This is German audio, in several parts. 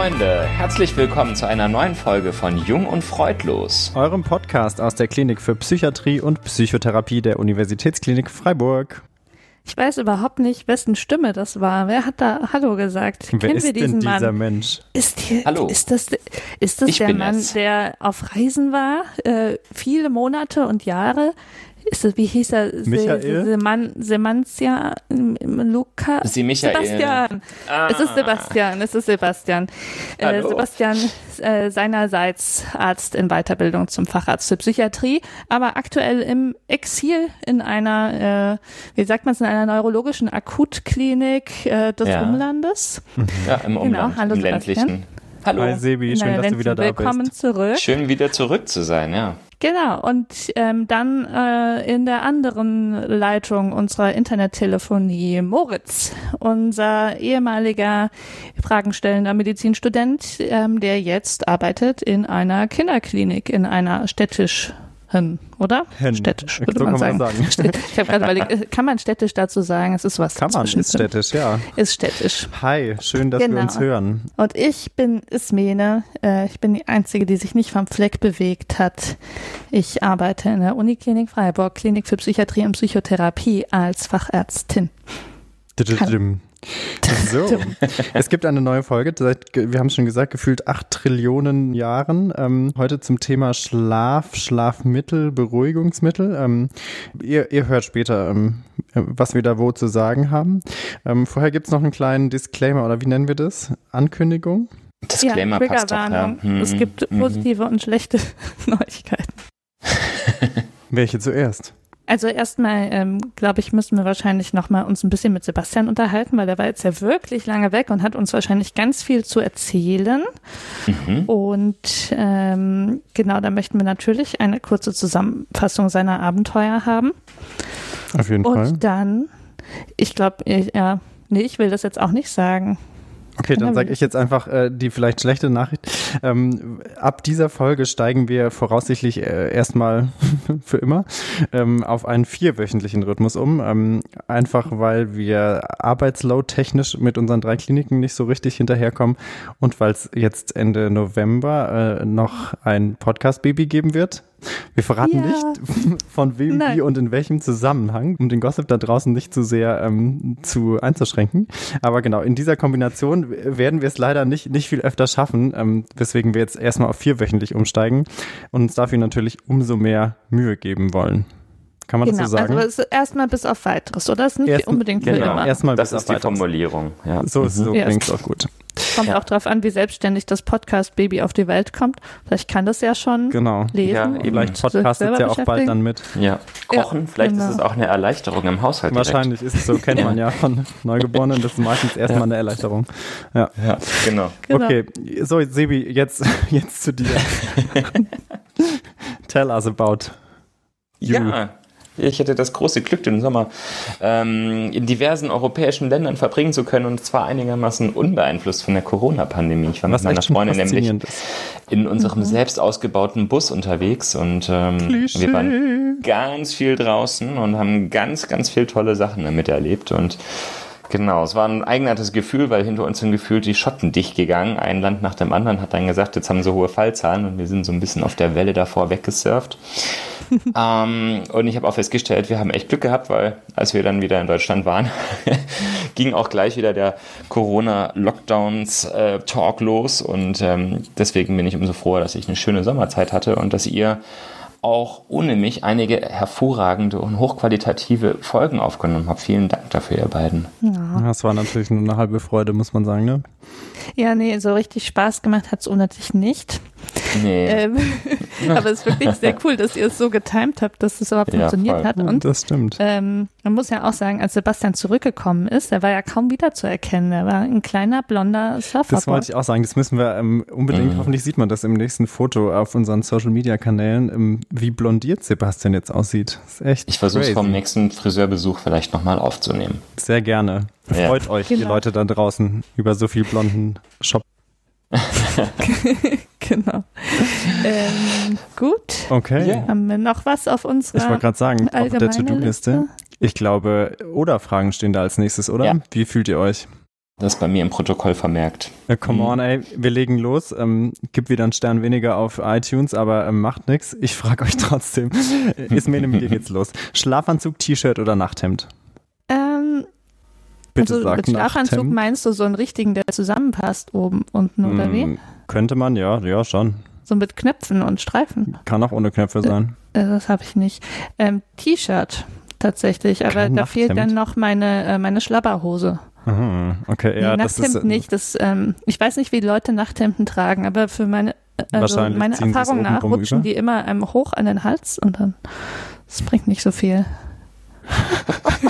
Freunde, herzlich willkommen zu einer neuen Folge von Jung und Freudlos. Eurem Podcast aus der Klinik für Psychiatrie und Psychotherapie der Universitätsklinik Freiburg. Ich weiß überhaupt nicht, wessen Stimme das war. Wer hat da Hallo gesagt? Wer Kennen ist wir diesen denn dieser Mann? Mensch? Ist, hier, Hallo. ist das, ist das Ich der Mann, es. der auf Reisen war, äh, viele Monate und Jahre? Ist das, wie hieß er? Se- Michael? Seman, Semantia, Luca? Sie Michael. Sebastian. Ah. Es ist Sebastian, es ist Sebastian. Äh, Hallo. Sebastian äh, seinerseits Arzt in Weiterbildung zum Facharzt für Psychiatrie, aber aktuell im Exil in einer, äh, wie sagt man es, in einer neurologischen Akutklinik äh, des Ja. Umlandes. Ja, im Umland, hallo im Sebastian. ländlichen. Hallo. Hi Sebi, In schön, dass du wieder da Willkommen bist. zurück. Schön wieder zurück zu sein, ja. Genau, und ähm, dann äh, in der anderen Leitung unserer Internettelefonie Moritz, unser ehemaliger fragenstellender Medizinstudent, ähm, der jetzt arbeitet in einer Kinderklinik, in einer städtischen, oder? Hen. Städtisch, So würde man kann man sagen. sagen. Ich habe gerade überlegt, äh, kann man städtisch dazu sagen? Es ist was Kann man, ist städtisch, ja. Ist städtisch. Hi, schön, dass Genau. wir uns hören. Und ich bin Ismene. Äh, ich bin die Einzige, die sich nicht vom Fleck bewegt hat. Ich arbeite in der Uniklinik Freiburg, Klinik für Psychiatrie und Psychotherapie als Fachärztin. Dididim. So, es gibt eine neue Folge, seit, wir haben es schon gesagt, gefühlt acht Trillionen Jahren. Ähm, heute zum Thema Schlaf, Schlafmittel, Beruhigungsmittel. Ähm, ihr, ihr hört später, ähm, was wir da wo zu sagen haben. Ähm, vorher gibt es noch einen kleinen Disclaimer, oder wie nennen wir das? Ankündigung? Disclaimer ja, passt doch, ja. Mhm, Es gibt mhm. positive und schlechte Neuigkeiten. Welche zuerst? Also erstmal, ähm, glaube ich, müssen wir wahrscheinlich nochmal uns ein bisschen mit Sebastian unterhalten, weil der war jetzt ja wirklich lange weg und hat uns wahrscheinlich ganz viel zu erzählen. Mhm. Und ähm, genau, da möchten wir natürlich eine kurze Zusammenfassung seiner Abenteuer haben. Auf jeden Und Fall. dann, ich glaube, ja, nee, ich will das jetzt auch nicht sagen. Okay, dann sage ich jetzt einfach äh, die vielleicht schlechte Nachricht. Ähm, ab dieser Folge steigen wir voraussichtlich äh, erstmal für immer ähm, auf einen vierwöchentlichen Rhythmus um. Ähm, einfach weil wir arbeitsload technisch mit unseren drei Kliniken nicht so richtig hinterherkommen und weil es jetzt Ende November äh, noch ein Podcast-Baby geben wird. Wir verraten Ja. nicht, von wem, Nein. wie und in welchem Zusammenhang, um den Gossip da draußen nicht zu sehr ähm, zu einzuschränken. Aber genau, in dieser Kombination werden wir es leider nicht, nicht viel öfter schaffen, ähm, weswegen wir jetzt erstmal auf vierwöchentlich umsteigen und uns dafür natürlich umso mehr Mühe geben wollen. Kann man genau, das so sagen? also es ist erstmal bis auf weiteres, oder? Es ist nicht Erst- unbedingt für genau, immer. erstmal Das bis ist auf die weiteres. Formulierung, ja. So, so Ja, klingt es- auch gut. Kommt Ja. auch darauf an, wie selbstständig das Podcast-Baby auf die Welt kommt. Vielleicht kann das ja schon Genau. lesen. Ja, eben. Vielleicht podcastet ja auch bald dann mit. Ja. Kochen, vielleicht genau. ist es auch eine Erleichterung im Haushalt. direkt. Wahrscheinlich ist es so, kennt man ja von Neugeborenen. Das ist meistens erstmal eine Erleichterung. Ja. Ja, genau. Genau. Okay, so Sebi, jetzt, jetzt zu dir. Tell us about you. Ja, ich hatte das große Glück, den Sommer ähm, in diversen europäischen Ländern verbringen zu können und zwar einigermaßen unbeeinflusst von der Corona-Pandemie. Ich war Was mit meiner Freundin nämlich ist. in unserem selbst ausgebauten Bus unterwegs und ähm, wir waren ganz viel draußen und haben ganz, ganz viel tolle Sachen damit erlebt und Genau, es war ein eigenartiges Gefühl, weil hinter uns sind gefühlt die Schotten dicht gegangen. Ein Land nach dem anderen hat dann gesagt, jetzt haben sie hohe Fallzahlen und wir sind so ein bisschen auf der Welle davor weggesurft. ähm, und ich habe auch festgestellt, wir haben echt Glück gehabt, weil als wir dann wieder in Deutschland waren, ging auch gleich wieder der Corona-Lockdowns-Talk los. Und ähm, deswegen bin ich umso froher, dass ich eine schöne Sommerzeit hatte und dass ihr auch ohne mich einige hervorragende und hochqualitative Folgen aufgenommen habt. Vielen Dank dafür, ihr beiden. Das war natürlich nur eine halbe Freude, muss man sagen, ne? Ja, nee, so richtig Spaß gemacht hat es ohne dich nicht. Nee. Ähm, aber es ist wirklich sehr cool, dass ihr es so getimt habt, dass es überhaupt Ja, funktioniert voll. hat. Und das stimmt. ähm, man muss ja auch sagen, als Sebastian zurückgekommen ist, er war ja kaum wiederzuerkennen. Er war ein kleiner, blonder Das Surferboy. wollte ich auch sagen. Das müssen wir ähm, unbedingt, Mhm. hoffentlich sieht man das im nächsten Foto auf unseren Social Media Kanälen, ähm, wie blondiert Sebastian jetzt aussieht. Das ist echt. Ich versuche es vom nächsten Friseurbesuch vielleicht nochmal aufzunehmen. Sehr gerne. Ja. Freut euch, die Genau. Leute da draußen, über so viel blonden Shop. genau. ähm, gut. Okay. Ja. Haben wir noch was auf Ich unserer wollte gerade sagen, auf der To-Do-Liste. Liste? Ich glaube, oder Fragen stehen da als nächstes, oder? Ja. Wie fühlt ihr euch? Das ist bei mir im Protokoll vermerkt. Ja, come on, ey, wir legen los. Ähm, gibt wieder einen Stern weniger auf iTunes, aber ähm, macht nix. Ich frage euch trotzdem. Ismene, mit dir geht's los. Schlafanzug, T-Shirt oder Nachthemd? Bitte also sag mit Schlafanzug meinst du so einen richtigen, der zusammenpasst oben, unten oder wie? Hm, Könnte man, ja, ja, schon. So mit Knöpfen und Streifen. Kann auch ohne Knöpfe sein. Äh, Das habe ich nicht. Ähm, T-Shirt tatsächlich, aber Kein da fehlt Nachthemd? dann noch meine, äh, meine Schlabberhose. Aha, okay, ja, nee, das Nachthemd ist. äh, nicht. Das, ähm, ich weiß nicht, wie Leute Nachthemden tragen, aber für meine, äh, also meine Erfahrung nach rutschen über. die immer einem hoch an den Hals und dann das bringt nicht so viel.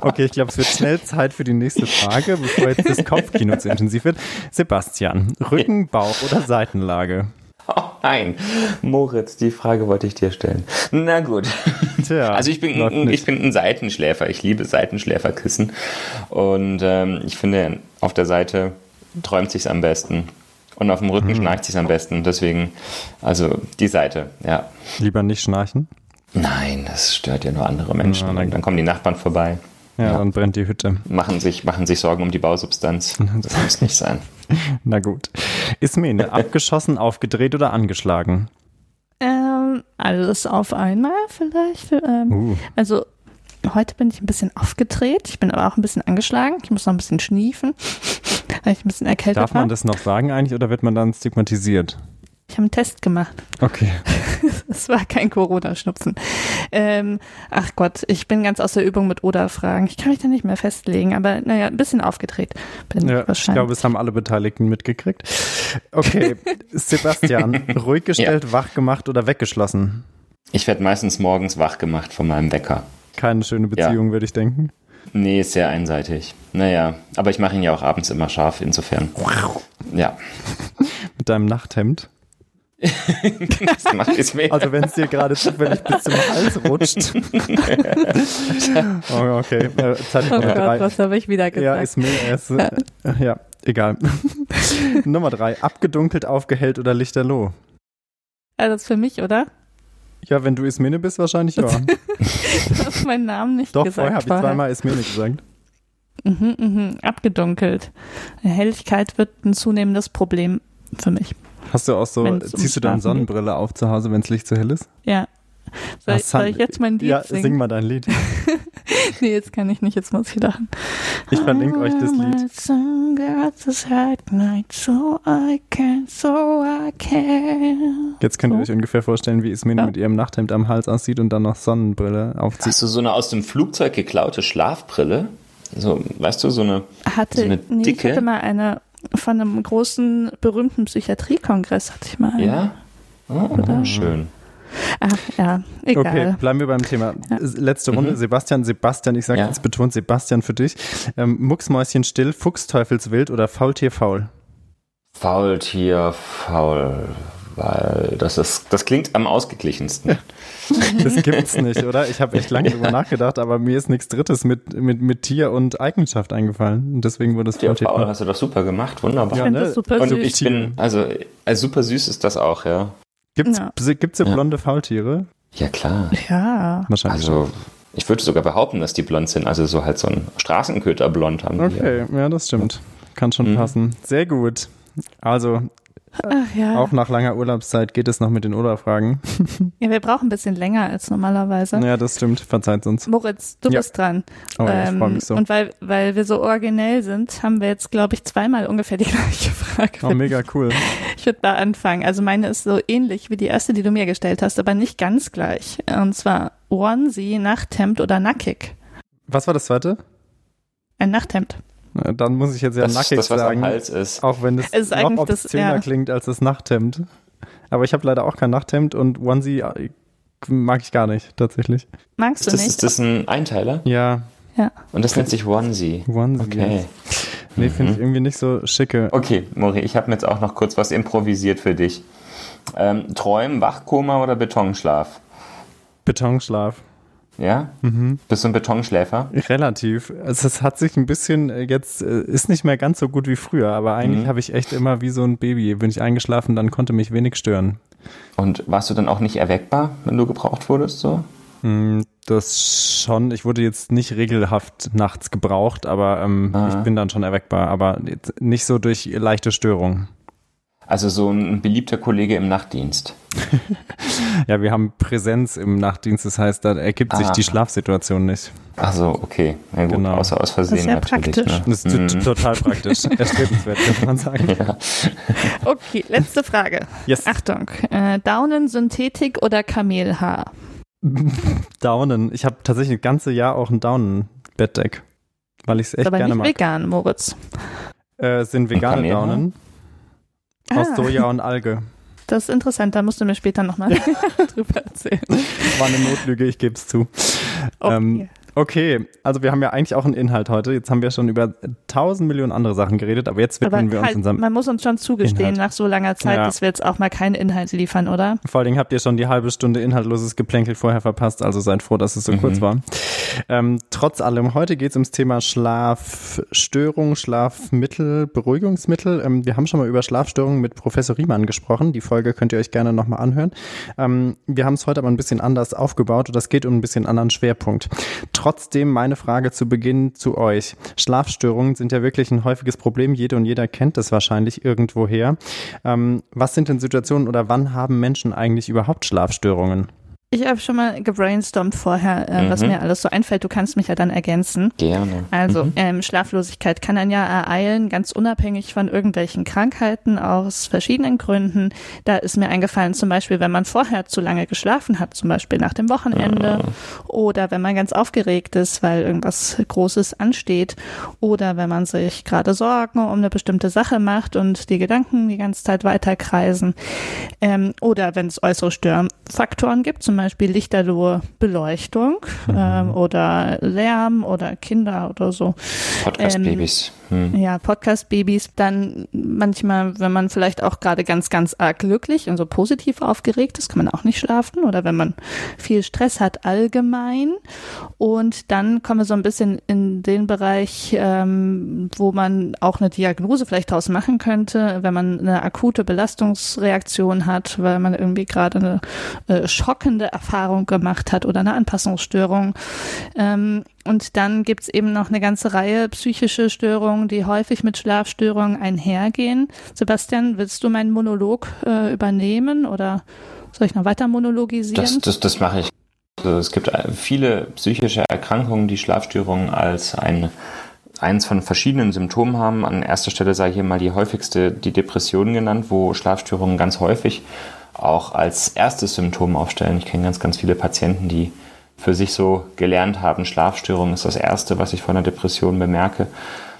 Okay, ich glaube, es wird schnell Zeit für die nächste Frage, bevor jetzt das Kopfkino zu intensiv wird. Sebastian, Rücken, Bauch oder Seitenlage? Oh nein, Moritz, die Frage wollte ich dir stellen. Na gut. Tja, Also ich bin, ein, ich bin ein Seitenschläfer. Ich liebe Seitenschläferkissen. Und ähm, ich finde, auf der Seite träumt sich's am besten. Und auf dem Rücken Mhm. schnarcht sich's am besten. Deswegen, also die Seite, ja. Lieber nicht schnarchen. Nein, das stört ja nur andere Menschen. Ja, Und dann kommen die Nachbarn vorbei. Ja, Ja. dann brennt die Hütte. Machen sich, machen sich Sorgen um die Bausubstanz. Das muss nicht sein. Na gut. Ismene, abgeschossen, aufgedreht oder angeschlagen? Ähm, alles auf einmal vielleicht. Ähm, Uh, Also heute bin ich ein bisschen aufgedreht. Ich bin aber auch ein bisschen angeschlagen. Ich muss noch ein bisschen schniefen, weil ich ein bisschen erkältet darf war. man das noch sagen eigentlich oder wird man dann stigmatisiert? Ich habe einen Test gemacht. Okay. Es war kein Corona-Schnupfen. Ähm, ach Gott, ich bin ganz aus der Übung mit Oder-Fragen. Ich kann mich da nicht mehr festlegen, aber naja, ein bisschen aufgedreht bin Ja, ich ich wahrscheinlich. glaube, es haben alle Beteiligten mitgekriegt. Okay, Sebastian, ruhig gestellt, wach gemacht oder weggeschlossen? Ich werde meistens morgens wach gemacht von meinem Wecker. Keine schöne Beziehung, würde ich denken. Nee, ist sehr einseitig. Naja, aber ich mache ihn ja auch abends immer scharf, insofern. Ja, Mit deinem Nachthemd. Das macht es mir. Also wenn es dir gerade zufällig bis zum Hals rutscht. oh, okay, äh, Zeit oh Nummer Gott, drei. was habe ich wieder Ja, gesagt? ist mir erst. Äh, ja, egal. Nummer drei. Abgedunkelt, aufgehellt oder lichterloh? also das ist für mich, oder? Ja, wenn du Ismene bist, wahrscheinlich ja. Du hast meinen Namen nicht Doch, gesagt. vorher habe ich zweimal Ismene gesagt. Mhm, mhm, abgedunkelt. Helligkeit wird ein zunehmendes Problem für mich. Hast du auch so, um ziehst du deine Schlafen geht. Sonnenbrille auf zu Hause, wenn das Licht zu hell ist? Ja. Soll, Ah, ich, soll ich jetzt mein Lied Ja, singen? sing mal dein Lied. Nee, jetzt kann ich nicht, jetzt muss ich lachen. Ich verlinke euch das Lied. Lied. So I can, so I can. Jetzt könnt ihr euch ungefähr vorstellen, wie Ismene Ja. mit ihrem Nachthemd am Hals aussieht und dann noch Sonnenbrille aufzieht. Hast du so eine aus dem Flugzeug geklaute Schlafbrille? So, weißt du, so eine. Hatte, So eine nee, ich dicke? hatte mal eine von einem großen, berühmten Psychiatriekongress hatte ich mal. Ja? Oh, Oder? schön. Ach, ja, egal. Okay, bleiben wir beim Thema. Ja. Letzte Runde. Mhm. Sebastian, Sebastian, ich sage Ja. jetzt betont Sebastian für dich. Ähm, Mucksmäuschen still, Fuchsteufelswild oder Faultier faul? Faultier, faul. Weil das ist, das klingt am ausgeglichensten. Das gibt's nicht, oder? Ich habe echt lange drüber nachgedacht, aber mir ist nichts Drittes mit, mit, mit Tier und Eigenschaft eingefallen. Und deswegen wurde es faul faul. hast du doch super gemacht, wunderbar. Ich Ja, finde ne? das super Und süß. ich bin, also, äh, super süß ist das auch, ja. Gibt's, Ja. gibt's so Ja. blonde Faultiere? Ja, klar. ja. Wahrscheinlich. Also, ich würde sogar behaupten, dass die blond sind. Also, so halt so ein Straßenköter-Blond haben die. Okay, ja, das stimmt. Kann schon Mhm. passen. Sehr gut. Also, Ach ja. auch nach langer Urlaubszeit geht es noch mit den Oder-Fragen. ja. Wir brauchen ein bisschen länger als normalerweise. Ja, das stimmt. Verzeiht uns. Moritz, du Ja. bist dran. Oh, ja, ich Ähm, freue mich so. Und weil, weil wir so originell sind, haben wir jetzt, glaube ich, zweimal ungefähr die gleiche Frage. Oh, mega cool. Ich würde da anfangen. Also meine ist so ähnlich wie die erste, die du mir gestellt hast, aber nicht ganz gleich. Und zwar Onesie, Nachthemd oder nackig. Was war das zweite? Ein Nachthemd. Na, Dann muss ich jetzt ja Das, nackig das was sagen. am Hals ist. Auch wenn es, Es ist noch eigentlich das- obszöner ja. klingt als das Nachthemd. Aber ich habe leider auch kein Nachthemd und Onesie äh, mag ich gar nicht, tatsächlich. Magst du das, nicht? ist das ein Einteiler? Ja, Und das nennt sich Onesie. Onesie. Okay. Nee, finde ich Mhm. irgendwie nicht so schicke. Okay, Mori, ich habe mir jetzt auch noch kurz was improvisiert für dich. Ähm, Träumen, Wachkoma oder Betonschlaf? Betonschlaf. Ja? Mhm. Bist du ein Betonschläfer? Relativ. Also es hat sich ein bisschen äh, jetzt, äh, ist nicht mehr ganz so gut wie früher, aber eigentlich Mhm. habe ich echt immer wie so ein Baby. Bin ich eingeschlafen, dann konnte mich wenig stören. Und warst du dann auch nicht erweckbar, wenn du gebraucht wurdest? So? Mm, das schon. Ich wurde jetzt nicht regelhaft nachts gebraucht, aber ähm, ich bin dann schon erweckbar, aber nicht so durch leichte Störungen. Also so ein beliebter Kollege im Nachtdienst. ja, wir haben Präsenz im Nachtdienst, das heißt, da ergibt ah. sich die Schlafsituation nicht. Ach so, okay. Ja, gut, genau. außer aus Versehen das ist ja natürlich. Praktisch. Ne? Das ist mhm. total praktisch. Erstrebenswert, kann man sagen. Ja. Okay, letzte Frage. Yes. Achtung. Äh, Daunen, Synthetik oder Kamelhaar? Daunen. Ich habe tatsächlich ein ganzes Jahr auch ein Daunen-Bettdeck, weil ich es echt aber gerne nicht mag. vegan, Moritz. Äh, sind vegane Daunen. Ah. Aus Soja und Alge. Das ist interessant, da musst du mir später nochmal drüber erzählen. Das war eine Notlüge, ich gebe es zu. Okay. Ähm, Okay, also wir haben ja eigentlich auch einen Inhalt heute. Jetzt haben wir schon über tausend Millionen andere Sachen geredet, aber jetzt widmen aber wir uns halt, unserem. Man muss uns schon zugestehen, Inhalt. nach so langer Zeit, ja. dass wir jetzt auch mal keinen Inhalt liefern, oder? Vor allen Dingen habt ihr schon die halbe Stunde inhaltloses Geplänkel vorher verpasst, also seid froh, dass es so mhm. kurz war. Ähm, trotz allem, heute geht es ums Thema Schlafstörung, Schlafmittel, Beruhigungsmittel. Ähm, wir haben schon mal über Schlafstörungen mit Professor Riemann gesprochen. Die Folge könnt ihr euch gerne nochmal anhören. Ähm, wir haben es heute aber ein bisschen anders aufgebaut und das geht um ein bisschen anderen Schwerpunkt. Trotzdem meine Frage zu Beginn zu euch. Schlafstörungen sind ja wirklich ein häufiges Problem. Jede und jeder kennt es wahrscheinlich irgendwoher. Ähm, was sind denn Situationen oder wann haben Menschen eigentlich überhaupt Schlafstörungen? Ich habe schon mal gebrainstormt vorher, äh, mhm. was mir alles so einfällt. Du kannst mich ja dann ergänzen. Gerne. Also mhm. ähm, Schlaflosigkeit kann einen ja ereilen, ganz unabhängig von irgendwelchen Krankheiten aus verschiedenen Gründen. Da ist mir eingefallen, zum Beispiel, wenn man vorher zu lange geschlafen hat, zum Beispiel nach dem Wochenende, mhm. oder wenn man ganz aufgeregt ist, weil irgendwas Großes ansteht, oder wenn man sich gerade Sorgen um eine bestimmte Sache macht und die Gedanken die ganze Zeit weiterkreisen, ähm, oder wenn es äußere Störfaktoren gibt, zum Beispiel lichterlohe Beleuchtung mhm. ähm, oder Lärm oder Kinder oder so. Podcast-Babys. Ähm, hm. Ja, Podcast-Babys. Dann manchmal, wenn man vielleicht auch gerade ganz, ganz arg glücklich und so positiv aufgeregt ist, kann man auch nicht schlafen. Oder wenn man viel Stress hat allgemein. Und dann kommen wir so ein bisschen in den Bereich, ähm, wo man auch eine Diagnose vielleicht daraus machen könnte, wenn man eine akute Belastungsreaktion hat, weil man irgendwie gerade eine äh, schockende Erfahrung gemacht hat oder eine Anpassungsstörung. Ähm, und dann gibt's eben noch eine ganze Reihe psychische Störungen, die häufig mit Schlafstörungen einhergehen. Sebastian, willst du meinen Monolog äh, übernehmen oder soll ich noch weiter monologisieren? Das, das, das mache ich. Also es gibt viele psychische Erkrankungen, die Schlafstörungen als ein, eins von verschiedenen Symptomen haben. An erster Stelle sei hier mal die häufigste die Depression genannt, wo Schlafstörungen ganz häufig auch als erstes Symptom aufstellen. Ich kenne ganz, ganz viele Patienten, die für sich so gelernt haben. Schlafstörungen ist das Erste, was ich von einer Depression bemerke.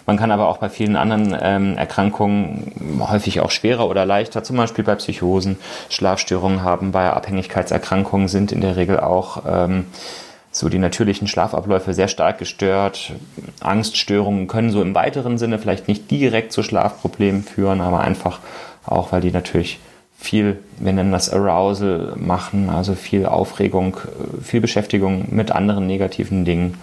Man kann aber auch bei vielen anderen ähm, Erkrankungen häufig auch schwerer oder leichter, zum Beispiel bei Psychosen, Schlafstörungen haben. Bei Abhängigkeitserkrankungen sind in der Regel auch ähm, so die natürlichen Schlafabläufe sehr stark gestört. Angststörungen können so im weiteren Sinne vielleicht nicht direkt zu Schlafproblemen führen, aber einfach auch, weil die natürlich viel, wir nennen das Arousal machen, also viel Aufregung, viel Beschäftigung mit anderen negativen Dingen.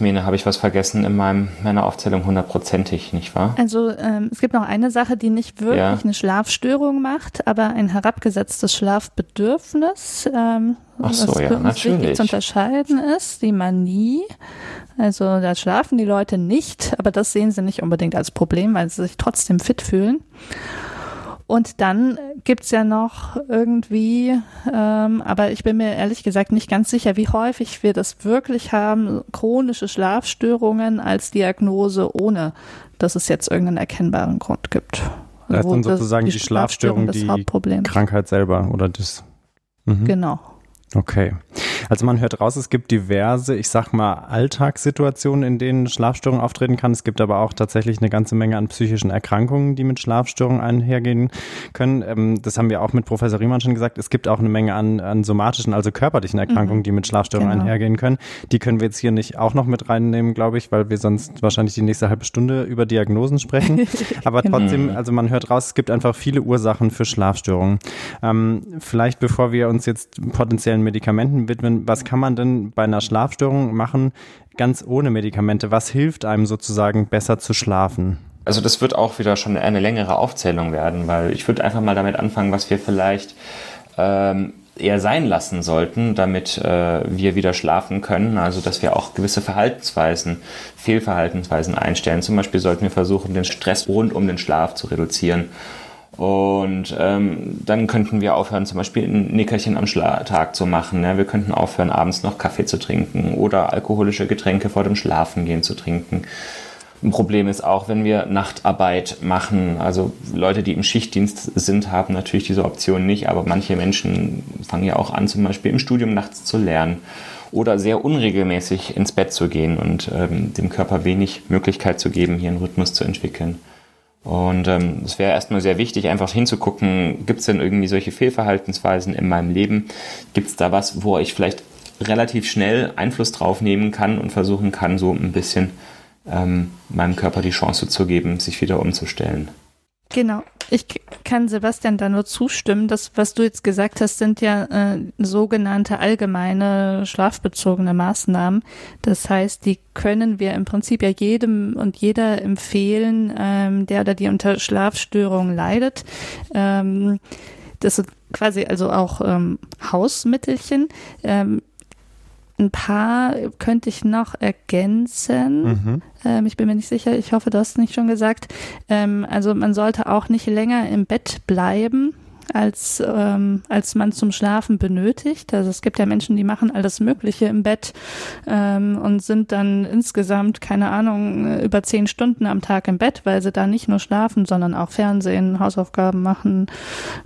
Mir, habe ich was vergessen in meinem, meiner Aufzählung hundertprozentig, nicht wahr? Also ähm, es gibt noch eine Sache, die nicht wirklich ja. eine Schlafstörung macht, aber ein herabgesetztes Schlafbedürfnis, ähm, Ach so, was ja, natürlich. zu unterscheiden ist, die Manie. Also da schlafen die Leute nicht, aber das sehen sie nicht unbedingt als Problem, weil sie sich trotzdem fit fühlen. Und dann gibt's ja noch irgendwie, ähm, aber ich bin mir ehrlich gesagt nicht ganz sicher, wie häufig wir das wirklich haben, chronische Schlafstörungen als Diagnose, ohne dass es jetzt irgendeinen erkennbaren Grund gibt. Also das ist dann sozusagen die, die Schlafstörung, die Krankheit selber oder das. Mhm. Genau. Okay. Also man hört raus, es gibt diverse, ich sag mal, Alltagssituationen, in denen Schlafstörungen auftreten kann. Es gibt aber auch tatsächlich eine ganze Menge an psychischen Erkrankungen, die mit Schlafstörungen einhergehen können. Ähm, das haben wir auch mit Professor Riemann schon gesagt. Es gibt auch eine Menge an, an somatischen, also körperlichen Erkrankungen, mhm. die mit Schlafstörungen genau. einhergehen können. Die können wir jetzt hier nicht auch noch mit reinnehmen, glaube ich, weil wir sonst wahrscheinlich die nächste halbe Stunde über Diagnosen sprechen. aber genau. trotzdem, also man hört raus, es gibt einfach viele Ursachen für Schlafstörungen. Ähm, vielleicht bevor wir uns jetzt potenziell speziellen Medikamenten widmen. Was kann man denn bei einer Schlafstörung machen, ganz ohne Medikamente? Was hilft einem sozusagen besser zu schlafen? Also das wird auch wieder schon eine längere Aufzählung werden, weil ich würde einfach mal damit anfangen, was wir vielleicht ähm, eher sein lassen sollten, damit äh, wir wieder schlafen können. Also dass wir auch gewisse Verhaltensweisen, Fehlverhaltensweisen einstellen. Zum Beispiel sollten wir versuchen, den Stress rund um den Schlaf zu reduzieren. Und ähm, dann könnten wir aufhören, zum Beispiel ein Nickerchen am Tag zu machen. Ne? Wir könnten aufhören, abends noch Kaffee zu trinken oder alkoholische Getränke vor dem Schlafengehen zu trinken. Ein Problem ist auch, wenn wir Nachtarbeit machen. Also Leute, die im Schichtdienst sind, haben natürlich diese Option nicht, aber manche Menschen fangen ja auch an, zum Beispiel im Studium nachts zu lernen oder sehr unregelmäßig ins Bett zu gehen und ähm, dem Körper wenig Möglichkeit zu geben, hier einen Rhythmus zu entwickeln. Und ähm, es wäre erstmal sehr wichtig, einfach hinzugucken, gibt es denn irgendwie solche Fehlverhaltensweisen in meinem Leben? Gibt es da was, wo ich vielleicht relativ schnell Einfluss drauf nehmen kann und versuchen kann, so ein bisschen ähm, meinem Körper die Chance zu geben, sich wieder umzustellen? Genau. Ich kann Sebastian da nur zustimmen. Das, was du jetzt gesagt hast, sind ja äh, sogenannte allgemeine schlafbezogene Maßnahmen. Das heißt, die können wir im Prinzip ja jedem und jeder empfehlen, ähm, der oder die unter Schlafstörungen leidet. Ähm, das sind quasi also auch ähm, Hausmittelchen. Ähm, ein paar könnte ich noch ergänzen. Mhm. Ähm, ich bin mir nicht sicher. Ich hoffe, du hast es nicht schon gesagt. Ähm, also man sollte auch nicht länger im Bett bleiben als, ähm, als man zum Schlafen benötigt. Also es gibt ja Menschen, die machen alles Mögliche im Bett ähm, und sind dann insgesamt, keine Ahnung, über zehn Stunden am Tag im Bett, weil sie da nicht nur schlafen, sondern auch Fernsehen, Hausaufgaben machen,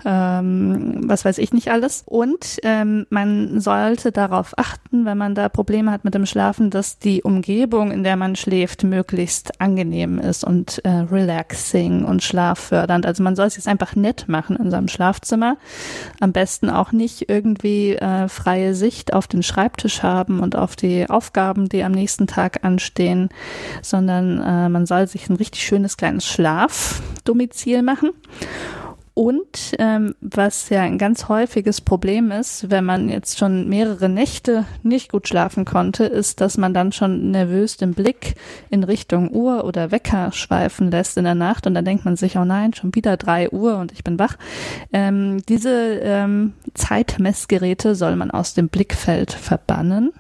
ähm, was weiß ich nicht alles. Und ähm, man sollte darauf achten, wenn man da Probleme hat mit dem Schlafen, dass die Umgebung, in der man schläft, möglichst angenehm ist und äh, relaxing und schlaffördernd. Also man soll es jetzt einfach nett machen in seinem Schlaf Schlafzimmer. Am besten auch nicht irgendwie äh, freie Sicht auf den Schreibtisch haben und auf die Aufgaben, die am nächsten Tag anstehen, sondern äh, man soll sich ein richtig schönes kleines Schlafdomizil machen. Und ähm, was ja ein ganz häufiges Problem ist, wenn man jetzt schon mehrere Nächte nicht gut schlafen konnte, ist, dass man dann schon nervös den Blick in Richtung Uhr oder Wecker schweifen lässt in der Nacht und dann denkt man sich, oh nein, schon wieder drei Uhr und ich bin wach. Ähm, diese ähm, Zeitmessgeräte soll man aus dem Blickfeld verbannen.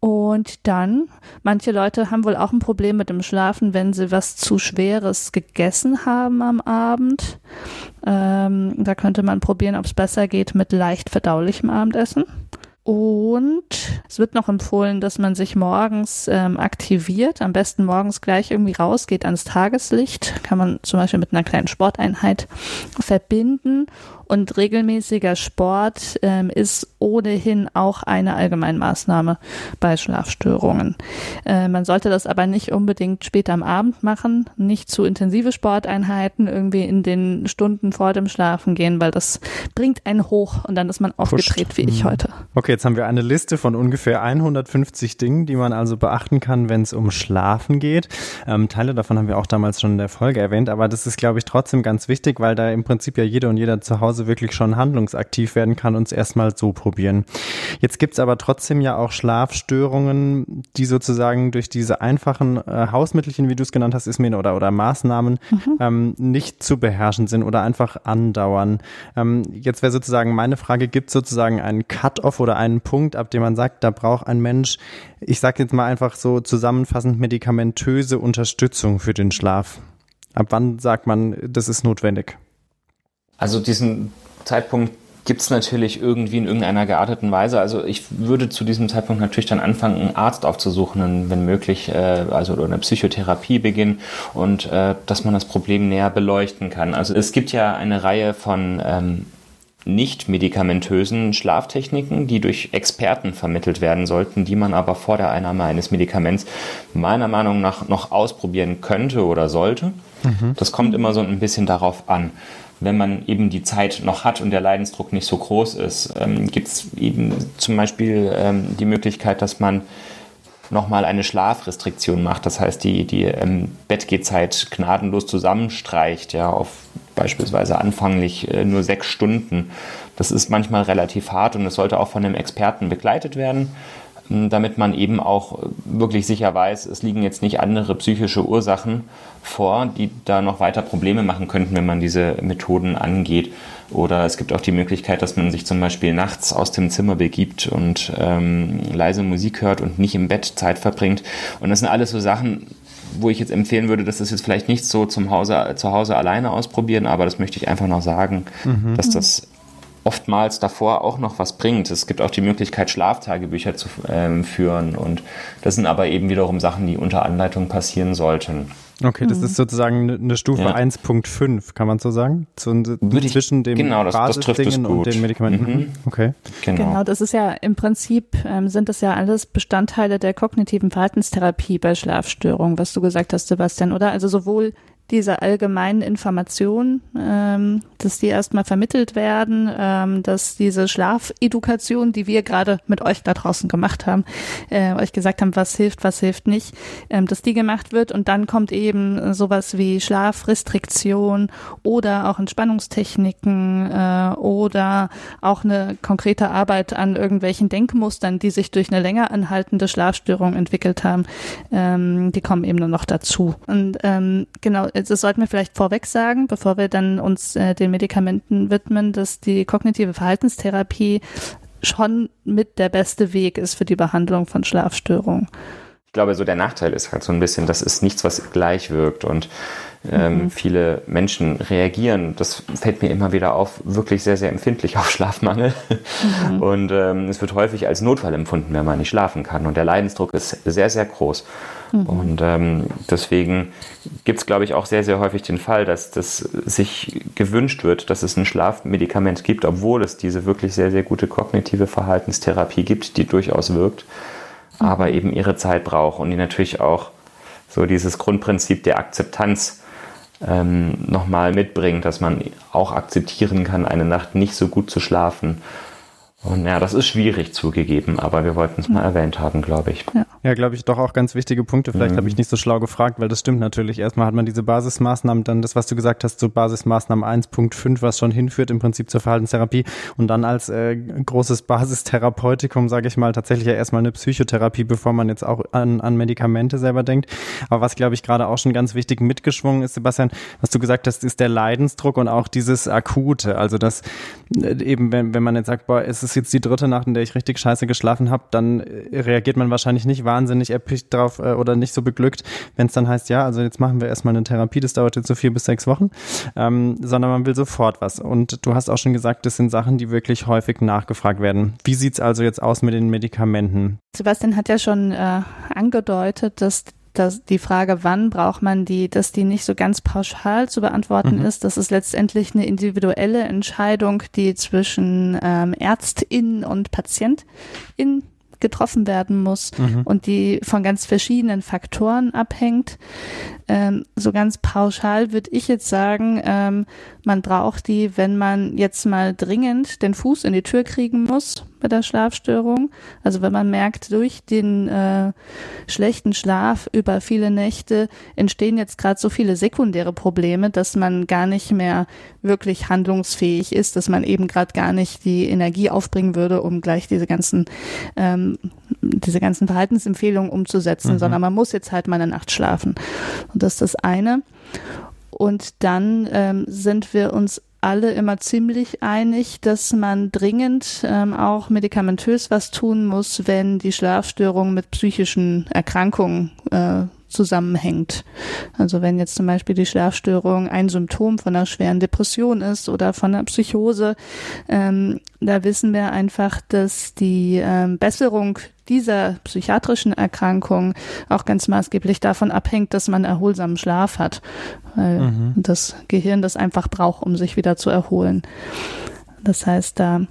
Und dann, manche Leute haben wohl auch ein Problem mit dem Schlafen, wenn sie was zu Schweres gegessen haben am Abend. Ähm, da könnte man probieren, ob es besser geht mit leicht verdaulichem Abendessen. Und es wird noch empfohlen, dass man sich morgens ähm, aktiviert, am besten morgens gleich irgendwie rausgeht ans Tageslicht. Kann man zum Beispiel mit einer kleinen Sporteinheit verbinden und regelmäßiger Sport ähm, ist ohnehin auch eine Allgemeinmaßnahme bei Schlafstörungen. Äh, man sollte das aber nicht unbedingt später am Abend machen, nicht zu intensive Sporteinheiten irgendwie in den Stunden vor dem Schlafen gehen, weil das bringt einen hoch und dann ist man aufgedreht wie ich mhm. heute. Okay, jetzt haben wir eine Liste von ungefähr 150 Dingen, die man also beachten kann, wenn es um Schlafen geht. Ähm, Teile davon haben wir auch damals schon in der Folge erwähnt, aber das ist, glaube ich, trotzdem ganz wichtig, weil da im Prinzip ja jeder und jeder zu Hause Hause wirklich schon handlungsaktiv werden kann und es erstmal so probieren. Jetzt gibt es aber trotzdem ja auch Schlafstörungen, die sozusagen durch diese einfachen äh, Hausmittelchen, wie du es genannt hast, Ismene, oder, oder Maßnahmen mhm. ähm, nicht zu beherrschen sind oder einfach andauern. Ähm, jetzt wäre sozusagen meine Frage, gibt es sozusagen einen Cut-off oder einen Punkt, ab dem man sagt, da braucht ein Mensch, ich sage jetzt mal einfach so zusammenfassend, medikamentöse Unterstützung für den Schlaf? Ab wann sagt man, das ist notwendig? Also diesen Zeitpunkt gibt es natürlich irgendwie in irgendeiner gearteten Weise. Also ich würde zu diesem Zeitpunkt natürlich dann anfangen, einen Arzt aufzusuchen, wenn möglich, äh, also oder eine Psychotherapie beginnen und äh, dass man das Problem näher beleuchten kann. Also es gibt ja eine Reihe von ähm, nicht medikamentösen Schlaftechniken, die durch Experten vermittelt werden sollten, die man aber vor der Einnahme eines Medikaments meiner Meinung nach noch ausprobieren könnte oder sollte. Mhm. Das kommt immer so ein bisschen darauf an wenn man eben die Zeit noch hat und der Leidensdruck nicht so groß ist, ähm, gibt es eben zum Beispiel ähm, die Möglichkeit, dass man nochmal eine Schlafrestriktion macht. Das heißt, die, die ähm, Bettgehzeit gnadenlos zusammenstreicht, ja, auf beispielsweise anfanglich äh, nur sechs Stunden. Das ist manchmal relativ hart und es sollte auch von einem Experten begleitet werden. Damit man eben auch wirklich sicher weiß, es liegen jetzt nicht andere psychische Ursachen vor, die da noch weiter Probleme machen könnten, wenn man diese Methoden angeht. Oder es gibt auch die Möglichkeit, dass man sich zum Beispiel nachts aus dem Zimmer begibt und ähm, leise Musik hört und nicht im Bett Zeit verbringt. Und das sind alles so Sachen, wo ich jetzt empfehlen würde, dass das jetzt vielleicht nicht so zum Hause, zu Hause alleine ausprobieren, aber das möchte ich einfach noch sagen, mhm. dass das oftmals davor auch noch was bringt. Es gibt auch die Möglichkeit, Schlaftagebücher zu ähm, führen und das sind aber eben wiederum Sachen, die unter Anleitung passieren sollten. Okay, das mhm. ist sozusagen eine Stufe ja. 1.5, kann man so sagen? Zu, zwischen dem genau, das, Basisdingen das und den Medikamenten. Mhm. Okay. Genau. genau, das ist ja im Prinzip, ähm, sind das ja alles Bestandteile der kognitiven Verhaltenstherapie bei Schlafstörungen, was du gesagt hast, Sebastian, oder? Also sowohl diese allgemeinen Informationen, ähm, dass die erstmal vermittelt werden, ähm, dass diese Schlafedukation, die wir gerade mit euch da draußen gemacht haben, äh, euch gesagt haben, was hilft, was hilft nicht, ähm, dass die gemacht wird und dann kommt eben sowas wie Schlafrestriktion oder auch Entspannungstechniken äh, oder auch eine konkrete Arbeit an irgendwelchen Denkmustern, die sich durch eine länger anhaltende Schlafstörung entwickelt haben, ähm, die kommen eben nur noch dazu. Und ähm, genau, das sollten wir vielleicht vorweg sagen, bevor wir dann uns äh, den Medikamenten widmen, dass die kognitive Verhaltenstherapie schon mit der beste Weg ist für die Behandlung von Schlafstörungen. Ich glaube, so der Nachteil ist halt so ein bisschen, das ist nichts, was gleich wirkt und ähm, mhm. viele Menschen reagieren, das fällt mir immer wieder auf, wirklich sehr, sehr empfindlich auf Schlafmangel. Mhm. Und ähm, es wird häufig als Notfall empfunden, wenn man nicht schlafen kann. Und der Leidensdruck ist sehr, sehr groß. Mhm. Und ähm, deswegen gibt es, glaube ich, auch sehr, sehr häufig den Fall, dass das sich gewünscht wird, dass es ein Schlafmedikament gibt, obwohl es diese wirklich sehr, sehr gute kognitive Verhaltenstherapie gibt, die durchaus wirkt. Aber eben ihre Zeit braucht und die natürlich auch so dieses Grundprinzip der Akzeptanz ähm, nochmal mitbringt, dass man auch akzeptieren kann, eine Nacht nicht so gut zu schlafen und ja, das ist schwierig zugegeben, aber wir wollten es mal erwähnt haben, glaube ich. Ja, ja glaube ich, doch auch ganz wichtige Punkte. Vielleicht mhm. habe ich nicht so schlau gefragt, weil das stimmt natürlich. Erstmal hat man diese Basismaßnahmen, dann das, was du gesagt hast, so Basismaßnahmen 1.5, was schon hinführt im Prinzip zur Verhaltenstherapie und dann als äh, großes Basistherapeutikum, sage ich mal, tatsächlich ja erstmal eine Psychotherapie, bevor man jetzt auch an, an Medikamente selber denkt. Aber was, glaube ich, gerade auch schon ganz wichtig mitgeschwungen ist, Sebastian, was du gesagt hast, ist der Leidensdruck und auch dieses Akute. Also das äh, eben, wenn, wenn man jetzt sagt, boah, es ist jetzt die dritte Nacht, in der ich richtig scheiße geschlafen habe, dann äh, reagiert man wahrscheinlich nicht wahnsinnig erpicht drauf äh, oder nicht so beglückt, wenn es dann heißt, ja, also jetzt machen wir erstmal eine Therapie, das dauert jetzt so vier bis sechs Wochen, ähm, sondern man will sofort was. Und du hast auch schon gesagt, das sind Sachen, die wirklich häufig nachgefragt werden. Wie sieht es also jetzt aus mit den Medikamenten? Sebastian hat ja schon äh, angedeutet, dass dass die Frage, wann braucht man die, dass die nicht so ganz pauschal zu beantworten mhm. ist. Das ist letztendlich eine individuelle Entscheidung, die zwischen ähm, Ärztin und Patientin getroffen werden muss mhm. und die von ganz verschiedenen Faktoren abhängt. Ähm, so ganz pauschal würde ich jetzt sagen, ähm, man braucht die, wenn man jetzt mal dringend den Fuß in die Tür kriegen muss bei der Schlafstörung. Also wenn man merkt, durch den äh, schlechten Schlaf über viele Nächte entstehen jetzt gerade so viele sekundäre Probleme, dass man gar nicht mehr wirklich handlungsfähig ist, dass man eben gerade gar nicht die Energie aufbringen würde, um gleich diese ganzen ähm, diese ganzen Verhaltensempfehlungen umzusetzen, mhm. sondern man muss jetzt halt mal eine Nacht schlafen. Und das ist das eine. Und dann ähm, sind wir uns alle immer ziemlich einig, dass man dringend ähm, auch medikamentös was tun muss, wenn die Schlafstörung mit psychischen Erkrankungen äh, zusammenhängt. Also wenn jetzt zum Beispiel die Schlafstörung ein Symptom von einer schweren Depression ist oder von einer Psychose, ähm, da wissen wir einfach, dass die ähm, Besserung dieser psychiatrischen Erkrankung auch ganz maßgeblich davon abhängt, dass man erholsamen Schlaf hat, weil mhm. das Gehirn das einfach braucht, um sich wieder zu erholen. Das heißt, da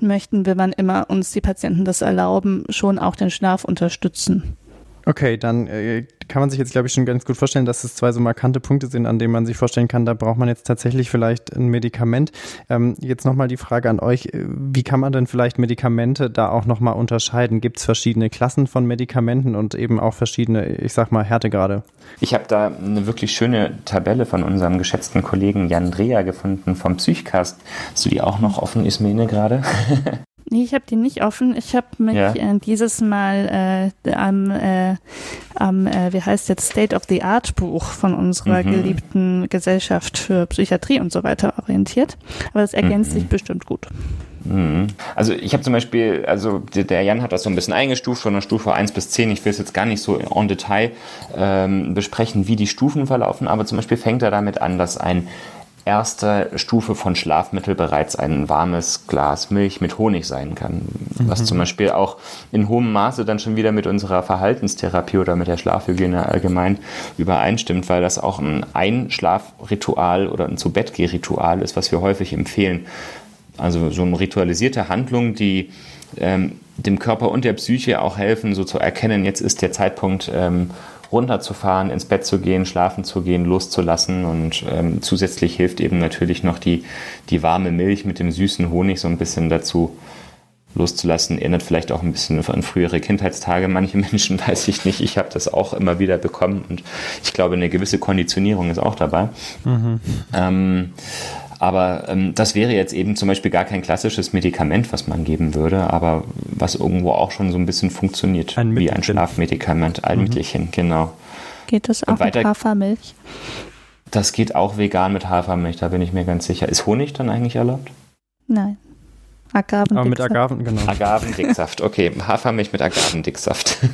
möchten wir, wann immer uns die Patienten das erlauben, schon auch den Schlaf unterstützen. Okay, dann äh, kann man sich jetzt, glaube ich, schon ganz gut vorstellen, dass es zwei so markante Punkte sind, an denen man sich vorstellen kann, da braucht man jetzt tatsächlich vielleicht ein Medikament. Ähm, jetzt nochmal die Frage an euch, wie kann man denn vielleicht Medikamente da auch nochmal unterscheiden? Gibt es verschiedene Klassen von Medikamenten und eben auch verschiedene, ich sag mal, Härtegrade? Ich habe da eine wirklich schöne Tabelle von unserem geschätzten Kollegen Jan Dreher gefunden vom Psychcast. Hast du die auch noch offen, Ismene, gerade? Nee, ich habe die nicht offen. Ich habe mich Ja. äh, dieses Mal äh, am, äh, am äh, wie heißt jetzt, State of the Art Buch von unserer Mhm. geliebten Gesellschaft für Psychiatrie und so weiter orientiert. Aber das ergänzt Mhm. sich bestimmt gut. Mhm. Also ich habe zum Beispiel, also der- der Jan hat das so ein bisschen eingestuft von der Stufe 1 bis 10. Ich will es jetzt gar nicht so en Detail ähm, besprechen, wie die Stufen verlaufen, aber zum Beispiel fängt er damit an, dass ein erster Stufe von Schlafmittel bereits ein warmes Glas Milch mit Honig sein kann. Was zum Beispiel auch in hohem Maße dann schon wieder mit unserer Verhaltenstherapie oder mit der Schlafhygiene allgemein übereinstimmt, weil das auch ein Einschlafritual oder ein Zu-Bett-Geh-Ritual ist, was wir häufig empfehlen. Also so eine ritualisierte Handlung, die ähm, dem Körper und der Psyche auch helfen, so zu erkennen, jetzt ist der Zeitpunkt, ähm, runterzufahren, ins Bett zu gehen, schlafen zu gehen, loszulassen. Und ähm, zusätzlich hilft eben natürlich noch die, die warme Milch mit dem süßen Honig so ein bisschen dazu loszulassen. Erinnert vielleicht auch ein bisschen an frühere Kindheitstage. Manche Menschen weiß ich nicht. Ich habe das auch immer wieder bekommen und ich glaube, eine gewisse Konditionierung ist auch dabei. Ähm, aber ähm, das wäre jetzt eben zum Beispiel gar kein klassisches Medikament, was man geben würde, aber was irgendwo auch schon so ein bisschen funktioniert Ein wie ein. Schlafmedikament, ein Mittelchen, genau. Geht das auch mit weiter- Hafermilch? Das geht auch vegan mit Hafermilch, da bin ich mir ganz sicher. Ist Honig dann eigentlich erlaubt? Nein. Agaven Aber mit Agaven, genau. Agavendicksaft, okay. Hafermilch mit Agavendicksaft.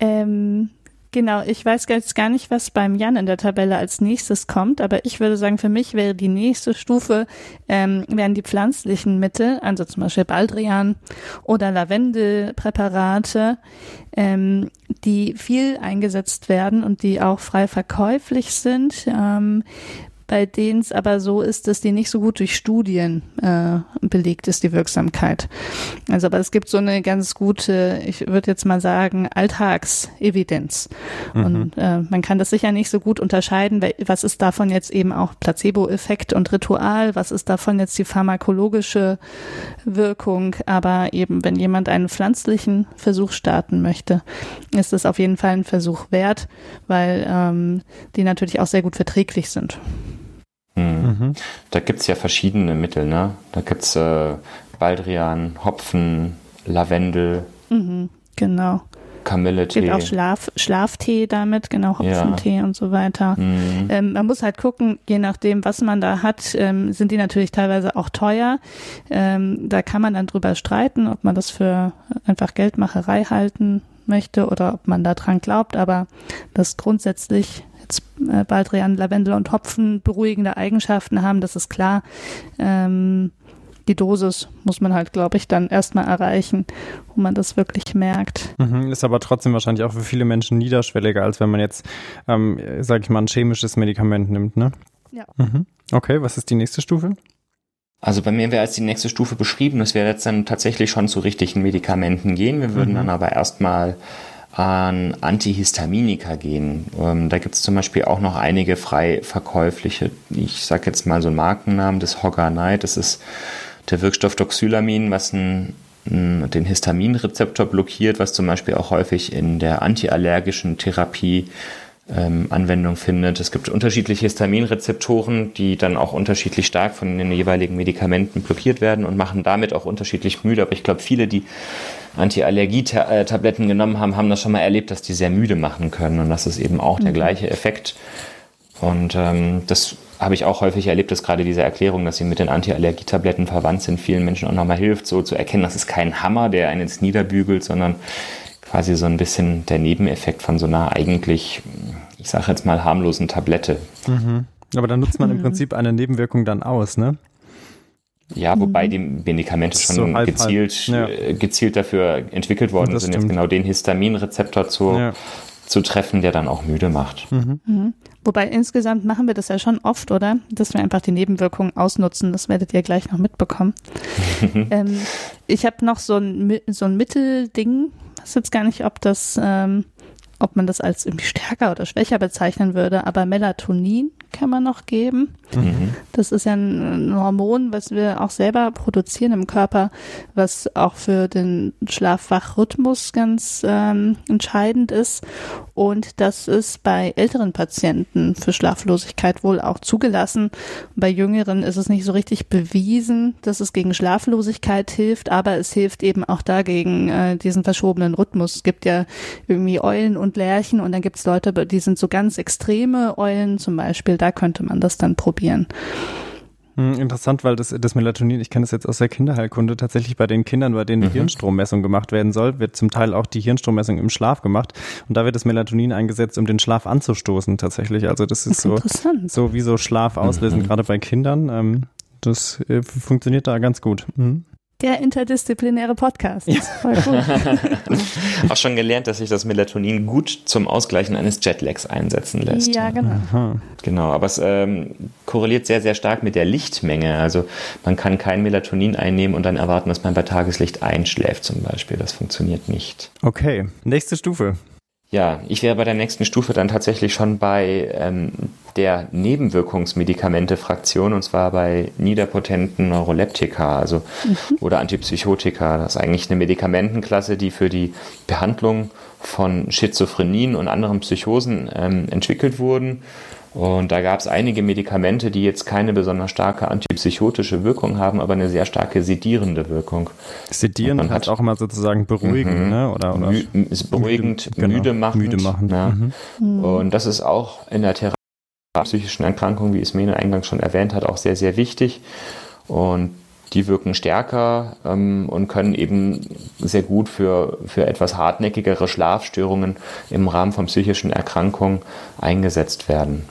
Ähm, genau, ich weiß jetzt gar nicht, was beim Jan in der Tabelle als nächstes kommt, aber ich würde sagen, für mich wäre die nächste Stufe, ähm, wären die pflanzlichen Mittel, also zum Beispiel Baldrian oder Lavendelpräparate, ähm, die viel eingesetzt werden und die auch frei verkäuflich sind. Ähm, bei denen es aber so ist, dass die nicht so gut durch Studien äh, belegt ist, die Wirksamkeit. Also, aber es gibt so eine ganz gute, ich würde jetzt mal sagen, Alltagsevidenz. Und äh, man kann das sicher nicht so gut unterscheiden, was ist davon jetzt eben auch Placebo-Effekt und Ritual, was ist davon jetzt die pharmakologische Wirkung. Aber eben, wenn jemand einen pflanzlichen Versuch starten möchte, ist es auf jeden Fall ein Versuch wert, weil ähm, die natürlich auch sehr gut verträglich sind. Hm. Mhm. Da gibt es ja verschiedene Mittel, ne? Da gibt es äh, Baldrian, Hopfen, Lavendel, Mhm, genau. Kamilletee. Gibt auch Schlaf, Schlaftee damit, genau, Ja. Hopfentee und so weiter. Mhm. Ähm, man muss halt gucken, je nachdem, was man da hat, ähm, sind die natürlich teilweise auch teuer. Ähm, da kann man dann drüber streiten, ob man das für einfach Geldmacherei halten möchte oder ob man da dran glaubt. Aber das grundsätzlich jetzt äh, Baldrian, Lavendel und Hopfen beruhigende Eigenschaften haben, das ist klar. Ähm, die Dosis muss man halt, glaube ich, dann erstmal erreichen, wo man das wirklich merkt. Mhm, ist aber trotzdem wahrscheinlich auch für viele Menschen niederschwelliger, als wenn man jetzt, ähm, sag ich mal, ein chemisches Medikament nimmt, ne? Ja. Mhm. Okay, was ist die nächste Stufe? Also bei mir wäre als die nächste Stufe beschrieben, dass wir jetzt dann tatsächlich schon zu richtigen Medikamenten gehen. Wir würden Mhm. dann aber erstmal an Antihistaminika gehen. Ähm, da gibt es zum Beispiel auch noch einige frei verkäufliche, ich sage jetzt mal so einen Markennamen, das Hogger Night. Das ist der Wirkstoff Doxylamin, was ein, ein, den Histaminrezeptor blockiert, was zum Beispiel auch häufig in der antiallergischen Therapie ähm, Anwendung findet. Es gibt unterschiedliche Histaminrezeptoren, die dann auch unterschiedlich stark von den jeweiligen Medikamenten blockiert werden und machen damit auch unterschiedlich müde. Aber ich glaube, viele, die Anti-Allergie-Tabletten genommen haben, haben das schon mal erlebt, dass die sehr müde machen können. Und das ist eben auch der gleiche Effekt. Und ähm, das habe ich auch häufig erlebt, dass gerade diese Erklärung, dass sie mit den Anti-Allergie-Tabletten verwandt sind, vielen Menschen auch nochmal hilft, so zu erkennen, das ist kein Hammer, der einen ins Niederbügelt, sondern quasi so ein bisschen der Nebeneffekt von so einer eigentlich, ich sage jetzt mal, harmlosen Tablette. Mhm. Aber dann nutzt man im Prinzip eine Nebenwirkung dann aus, ne? Ja, wobei die Medikamente So schon halb, gezielt, halb. Ja. äh, gezielt dafür entwickelt worden Das sind, jetzt genau den Histaminrezeptor zu, Ja. zu treffen, der dann auch müde macht. Mhm. Wobei insgesamt machen wir das ja schon oft, oder? Dass wir einfach die Nebenwirkungen ausnutzen. Das werdet ihr gleich noch mitbekommen. ähm, ich habe noch so ein, so ein Mittelding. Ich weiß jetzt gar nicht, ob das, ähm, ob man das als irgendwie stärker oder schwächer bezeichnen würde, aber Melatonin kann man noch geben. Mhm. Das ist ja ein Hormon, was wir auch selber produzieren im Körper, was auch für den Schlafwachrhythmus ganz ähm, entscheidend ist. Und das ist bei älteren Patienten für Schlaflosigkeit wohl auch zugelassen. Bei jüngeren ist es nicht so richtig bewiesen, dass es gegen Schlaflosigkeit hilft, aber es hilft eben auch dagegen äh, diesen verschobenen Rhythmus. Es gibt ja irgendwie Eulen und Lerchen und dann gibt es Leute, die sind so ganz extreme Eulen zum Beispiel da könnte man das dann probieren. Hm, interessant, weil das, das Melatonin, ich kenne das jetzt aus der Kinderheilkunde, tatsächlich bei den Kindern, bei denen die mhm. Hirnstrommessung gemacht werden soll, wird zum Teil auch die Hirnstrommessung im Schlaf gemacht. Und da wird das Melatonin eingesetzt, um den Schlaf anzustoßen tatsächlich. Also das ist, das ist so, so wie so Schlaf auslösen, mhm. gerade bei Kindern. Ähm, das äh, funktioniert da ganz gut. Mhm. Der interdisziplinäre Podcast. Ja. Voll cool. Auch schon gelernt, dass sich das Melatonin gut zum Ausgleichen eines Jetlags einsetzen lässt. Ja, genau. Aha. Genau, aber es ähm, korreliert sehr, sehr stark mit der Lichtmenge. Also man kann kein Melatonin einnehmen und dann erwarten, dass man bei Tageslicht einschläft zum Beispiel. Das funktioniert nicht. Okay, nächste Stufe. Ja, ich wäre bei der nächsten Stufe dann tatsächlich schon bei ähm, der Nebenwirkungsmedikamente-Fraktion und zwar bei niederpotenten Neuroleptika also, mhm. oder Antipsychotika. Das ist eigentlich eine Medikamentenklasse, die für die Behandlung von Schizophrenien und anderen Psychosen ähm, entwickelt wurden und da gab es einige Medikamente, die jetzt keine besonders starke antipsychotische Wirkung haben, aber eine sehr starke sedierende Wirkung. Sedieren hat, auch immer sozusagen beruhigend, mhm. ne? Oder, oder ist beruhigend, müde, genau, müde machend. Müde machen. Ja. Mhm. Und das ist auch in der Therapie psychischen Erkrankungen, wie Ismene eingangs schon erwähnt hat, auch sehr, sehr wichtig. Und die wirken stärker ähm, und können eben sehr gut für, für etwas hartnäckigere Schlafstörungen im Rahmen von psychischen Erkrankungen eingesetzt werden.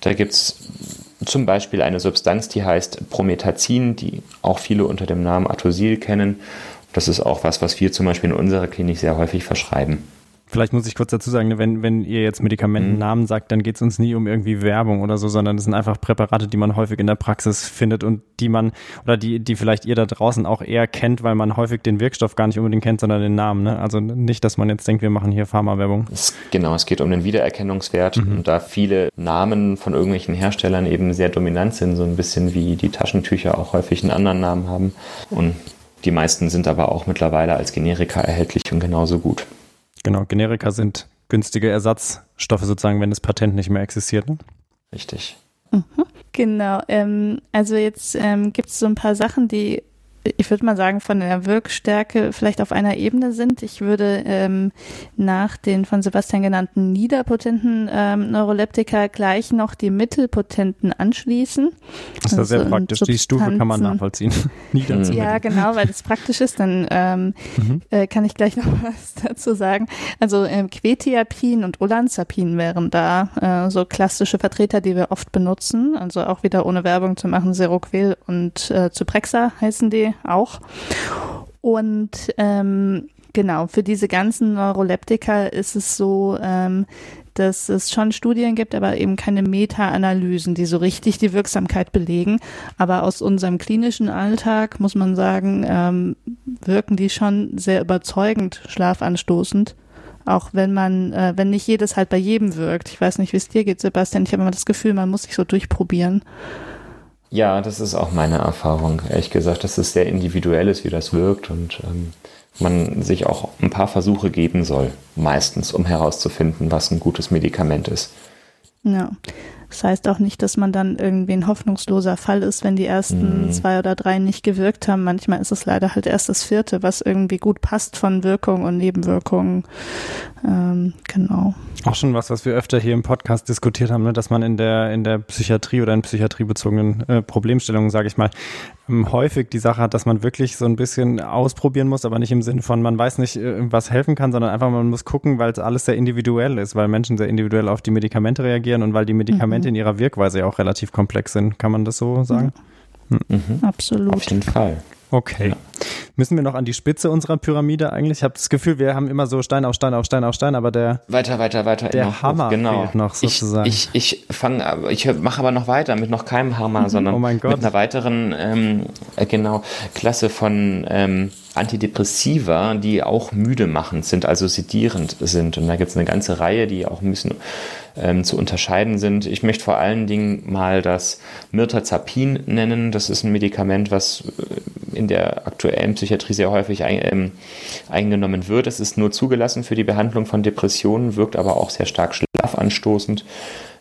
Da gibt es zum Beispiel eine Substanz, die heißt Prometazin, die auch viele unter dem Namen Atosil kennen. Das ist auch was, was wir zum Beispiel in unserer Klinik sehr häufig verschreiben. Vielleicht muss ich kurz dazu sagen, ne, wenn, wenn ihr jetzt Medikamentennamen mhm. sagt, dann geht es uns nie um irgendwie Werbung oder so, sondern es sind einfach Präparate, die man häufig in der Praxis findet und die man oder die, die vielleicht ihr da draußen auch eher kennt, weil man häufig den Wirkstoff gar nicht unbedingt kennt, sondern den Namen. Ne? Also nicht, dass man jetzt denkt, wir machen hier Pharma-Werbung. Genau, es geht um den Wiedererkennungswert mhm. und da viele Namen von irgendwelchen Herstellern eben sehr dominant sind, so ein bisschen wie die Taschentücher auch häufig einen anderen Namen haben und die meisten sind aber auch mittlerweile als Generika erhältlich und genauso gut. Genau, Generika sind günstige Ersatzstoffe sozusagen, wenn das Patent nicht mehr existiert. Ne? Richtig. Mhm. Genau. Ähm, also jetzt ähm, gibt es so ein paar Sachen, die ich würde mal sagen, von der Wirkstärke vielleicht auf einer Ebene sind. Ich würde ähm, nach den von Sebastian genannten niederpotenten ähm, Neuroleptika gleich noch die mittelpotenten anschließen. Das ist ja sehr also, praktisch. Die Stufe kann man nachvollziehen. ja, genau, weil das praktisch ist. Dann ähm, mhm. äh, kann ich gleich noch was dazu sagen. Also ähm, Quetiapin und Olanzapin wären da äh, so klassische Vertreter, die wir oft benutzen. Also auch wieder ohne Werbung zu machen. Seroquel und äh, Zyprexa heißen die auch. Und ähm, genau, für diese ganzen Neuroleptika ist es so, ähm, dass es schon Studien gibt, aber eben keine Meta-Analysen, die so richtig die Wirksamkeit belegen. Aber aus unserem klinischen Alltag muss man sagen, ähm, wirken die schon sehr überzeugend schlafanstoßend. Auch wenn man, äh, wenn nicht jedes halt bei jedem wirkt. Ich weiß nicht, wie es dir geht, Sebastian. Ich habe immer das Gefühl, man muss sich so durchprobieren. Ja, das ist auch meine Erfahrung. Ehrlich gesagt, dass es sehr individuell ist, wie das wirkt und ähm, man sich auch ein paar Versuche geben soll, meistens, um herauszufinden, was ein gutes Medikament ist. Ja. Das heißt auch nicht, dass man dann irgendwie ein hoffnungsloser Fall ist, wenn die ersten mm. zwei oder drei nicht gewirkt haben. Manchmal ist es leider halt erst das vierte, was irgendwie gut passt von Wirkung und Nebenwirkungen. Ähm, genau. Auch schon was, was wir öfter hier im Podcast diskutiert haben, ne? dass man in der in der Psychiatrie oder in psychiatriebezogenen äh, Problemstellungen, sage ich mal, ähm, häufig die Sache hat, dass man wirklich so ein bisschen ausprobieren muss, aber nicht im Sinne von, man weiß nicht, äh, was helfen kann, sondern einfach man muss gucken, weil es alles sehr individuell ist, weil Menschen sehr individuell auf die Medikamente reagieren und weil die Medikamente mhm. In ihrer Wirkweise ja auch relativ komplex sind. Kann man das so sagen? Mhm. Mhm. Absolut. Auf jeden Fall. Okay. Ja. Müssen wir noch an die Spitze unserer Pyramide eigentlich? Ich habe das Gefühl, wir haben immer so Stein auf Stein auf Stein auf Stein, aber der weiter, weiter, weiter. Der Hammer genau. fehlt noch sozusagen. Ich, ich, ich fange, ich mache aber noch weiter mit noch keinem Hammer, mhm. sondern oh mit einer weiteren ähm, äh, genau Klasse von ähm, Antidepressiva, die auch müde machend sind, also sedierend sind. Und da gibt es eine ganze Reihe, die auch ein bisschen ähm, zu unterscheiden sind. Ich möchte vor allen Dingen mal das Mirtazapin nennen. Das ist ein Medikament, was äh, in der aktuellen Psychiatrie sehr häufig ein, ähm, eingenommen wird. Es ist nur zugelassen für die Behandlung von Depressionen, wirkt aber auch sehr stark schlafanstoßend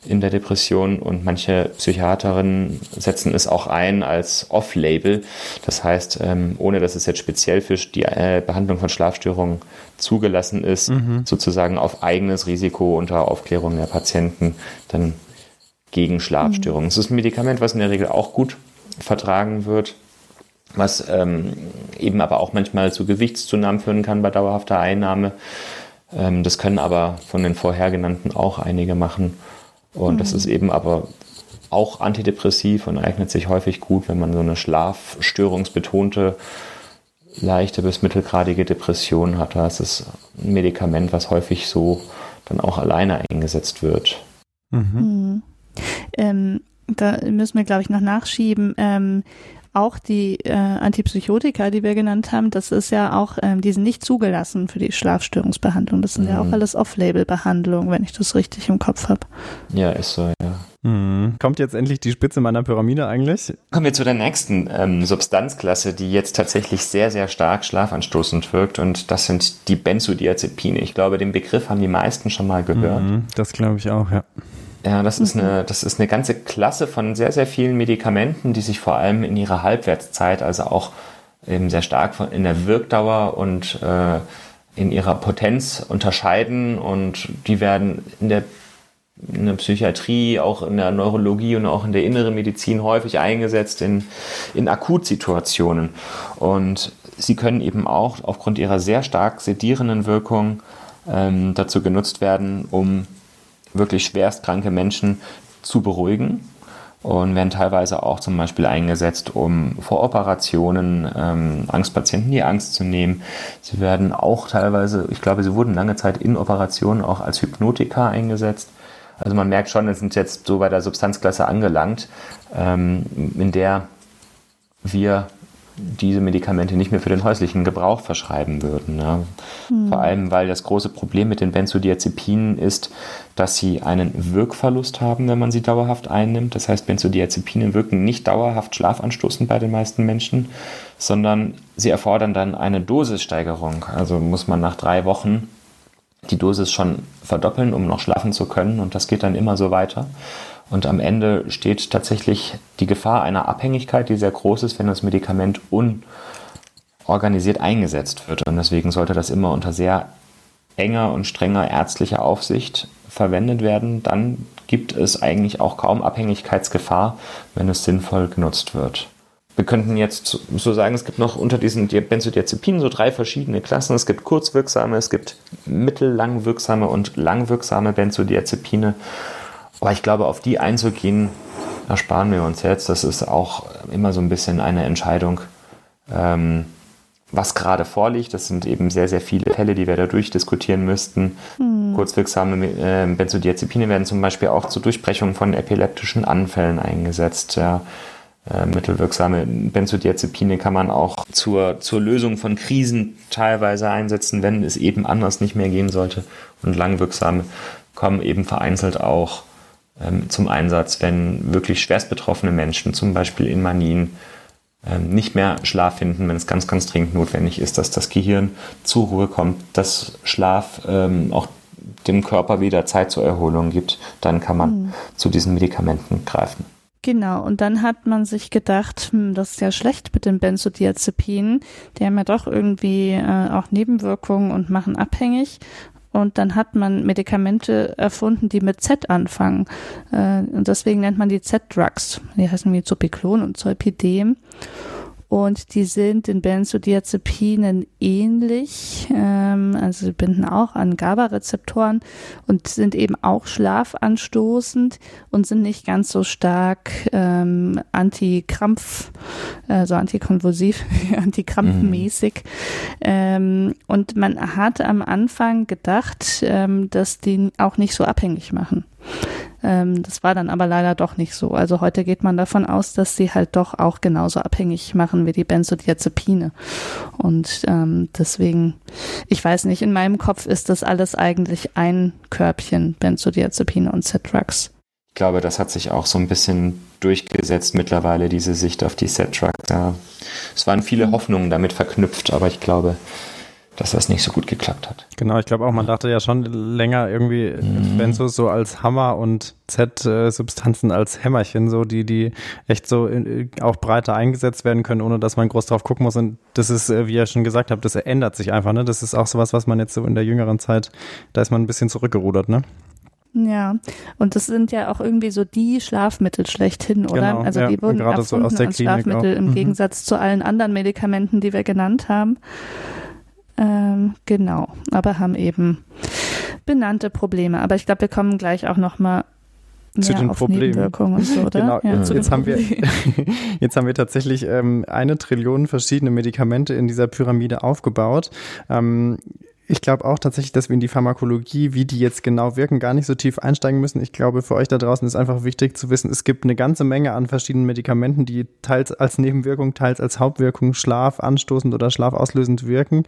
in der Depression und manche Psychiaterinnen setzen es auch ein als Off-Label. Das heißt, ähm, ohne dass es jetzt speziell für die äh, Behandlung von Schlafstörungen zugelassen ist, mhm. sozusagen auf eigenes Risiko unter Aufklärung der Patienten dann gegen Schlafstörungen. Es ist ein Medikament, was in der Regel auch gut vertragen wird, was ähm, eben aber auch manchmal zu Gewichtszunahmen führen kann bei dauerhafter Einnahme. Ähm, das können aber von den vorher genannten auch einige machen. Und mhm. das ist eben aber auch antidepressiv und eignet sich häufig gut, wenn man so eine schlafstörungsbetonte leichte bis mittelgradige Depression hat. Da ist es ein Medikament, was häufig so dann auch alleine eingesetzt wird. Mhm. Mhm. Ähm, da müssen wir, glaube ich, noch nachschieben. Ähm, auch die äh, Antipsychotika, die wir genannt haben, das ist ja auch, ähm, die sind nicht zugelassen für die Schlafstörungsbehandlung. Das sind mhm. ja auch mhm. alles Off-Label-Behandlungen, wenn ich das richtig im Kopf habe. Ja, ist so, ja. Mhm. Kommt jetzt endlich die Spitze meiner Pyramide eigentlich? Kommen wir zu der nächsten ähm, Substanzklasse, die jetzt tatsächlich sehr, sehr stark schlafanstoßend wirkt und das sind die Benzodiazepine. Ich glaube, den Begriff haben die meisten schon mal gehört. Mhm, das glaube ich auch, ja. Ja, das ist, eine, das ist eine ganze Klasse von sehr, sehr vielen Medikamenten, die sich vor allem in ihrer Halbwertszeit, also auch eben sehr stark in der Wirkdauer und äh, in ihrer Potenz unterscheiden und die werden in der, in der Psychiatrie, auch in der Neurologie und auch in der inneren Medizin häufig eingesetzt in, in Akutsituationen. Und sie können eben auch aufgrund ihrer sehr stark sedierenden Wirkung ähm, dazu genutzt werden, um wirklich schwerstkranke Menschen zu beruhigen und werden teilweise auch zum Beispiel eingesetzt, um vor Operationen ähm, Angstpatienten die Angst zu nehmen. Sie werden auch teilweise, ich glaube, sie wurden lange Zeit in Operationen auch als Hypnotika eingesetzt. Also man merkt schon, wir sind jetzt so bei der Substanzklasse angelangt, ähm, in der wir diese Medikamente nicht mehr für den häuslichen Gebrauch verschreiben würden. Ja. Mhm. Vor allem, weil das große Problem mit den Benzodiazepinen ist, dass sie einen Wirkverlust haben, wenn man sie dauerhaft einnimmt. Das heißt, Benzodiazepine wirken nicht dauerhaft schlafanstoßend bei den meisten Menschen, sondern sie erfordern dann eine Dosissteigerung. Also muss man nach drei Wochen die Dosis schon verdoppeln, um noch schlafen zu können. Und das geht dann immer so weiter. Und am Ende steht tatsächlich die Gefahr einer Abhängigkeit, die sehr groß ist, wenn das Medikament unorganisiert eingesetzt wird. Und deswegen sollte das immer unter sehr enger und strenger ärztlicher Aufsicht verwendet werden. Dann gibt es eigentlich auch kaum Abhängigkeitsgefahr, wenn es sinnvoll genutzt wird. Wir könnten jetzt so sagen, es gibt noch unter diesen Benzodiazepinen so drei verschiedene Klassen. Es gibt kurzwirksame, es gibt mittellangwirksame und langwirksame Benzodiazepine. Aber ich glaube, auf die einzugehen, ersparen wir uns jetzt. Das ist auch immer so ein bisschen eine Entscheidung, ähm, was gerade vorliegt. Das sind eben sehr, sehr viele Fälle, die wir da durchdiskutieren müssten. Hm. Kurzwirksame äh, Benzodiazepine werden zum Beispiel auch zur Durchbrechung von epileptischen Anfällen eingesetzt. Ja. Äh, mittelwirksame Benzodiazepine kann man auch zur, zur Lösung von Krisen teilweise einsetzen, wenn es eben anders nicht mehr gehen sollte. Und langwirksame kommen eben vereinzelt auch ähm, zum Einsatz, wenn wirklich schwerst betroffene Menschen, zum Beispiel in Manien, ähm, nicht mehr Schlaf finden, wenn es ganz, ganz dringend notwendig ist, dass das Gehirn zur Ruhe kommt, dass Schlaf ähm, auch dem Körper wieder Zeit zur Erholung gibt, dann kann man mhm. zu diesen Medikamenten greifen. Genau, und dann hat man sich gedacht, hm, das ist ja schlecht mit den Benzodiazepinen, die haben ja doch irgendwie äh, auch Nebenwirkungen und machen abhängig. Und dann hat man Medikamente erfunden, die mit Z anfangen. Äh, und deswegen nennt man die Z-Drugs. Die heißen wie Zopiklon und Zolpidem. Und die sind den Benzodiazepinen ähnlich. Ähm, also sie binden auch an GABA-Rezeptoren und sind eben auch schlafanstoßend und sind nicht ganz so stark ähm, antikrampf, also antikonvulsiv, antikrampfmäßig. Mhm. Ähm, und man hat am Anfang gedacht, ähm, dass die auch nicht so abhängig machen. Ähm, das war dann aber leider doch nicht so. Also heute geht man davon aus, dass sie halt doch auch genauso abhängig machen wie die Benzodiazepine. Und ähm, deswegen, ich weiß nicht, in meinem Kopf ist das alles eigentlich ein Körbchen Benzodiazepine und Z-Drugs. Ich glaube, das hat sich auch so ein bisschen durchgesetzt mittlerweile, diese Sicht auf die Set-Drugs. Ja. Es waren viele Hoffnungen damit verknüpft, aber ich glaube, dass das nicht so gut geklappt hat. Genau, ich glaube auch, man dachte ja schon länger irgendwie mhm. Benzos so als Hammer und Z-Substanzen als Hämmerchen, so die, die echt so in, auch breiter eingesetzt werden können, ohne dass man groß drauf gucken muss. Und das ist, äh, wie ihr schon gesagt habt, das ändert sich einfach, ne? Das ist auch sowas, was man jetzt so in der jüngeren Zeit, da ist man ein bisschen zurückgerudert, ne? Ja, und das sind ja auch irgendwie so die Schlafmittel schlechthin, oder? Genau, also ja, die wurden gerade so aus der als Schlafmittel auch. im Mhm. Gegensatz zu allen anderen Medikamenten, die wir genannt haben. Ähm, genau, aber haben eben benannte Probleme. Aber ich glaube, wir kommen gleich auch noch mal Zu den Problemen. Nebenwirkungen und so? Genau, Ja, jetzt, jetzt, haben wir, jetzt haben wir tatsächlich ähm, eine Trillion verschiedene Medikamente in dieser Pyramide aufgebaut. Ähm, ich glaube auch tatsächlich, dass wir in die Pharmakologie, wie die jetzt genau wirken, gar nicht so tief einsteigen müssen. Ich glaube, für euch da draußen ist einfach wichtig zu wissen, es gibt eine ganze Menge an verschiedenen Medikamenten, die teils als Nebenwirkung, teils als Hauptwirkung Schlaf anstoßend oder schlafauslösend wirken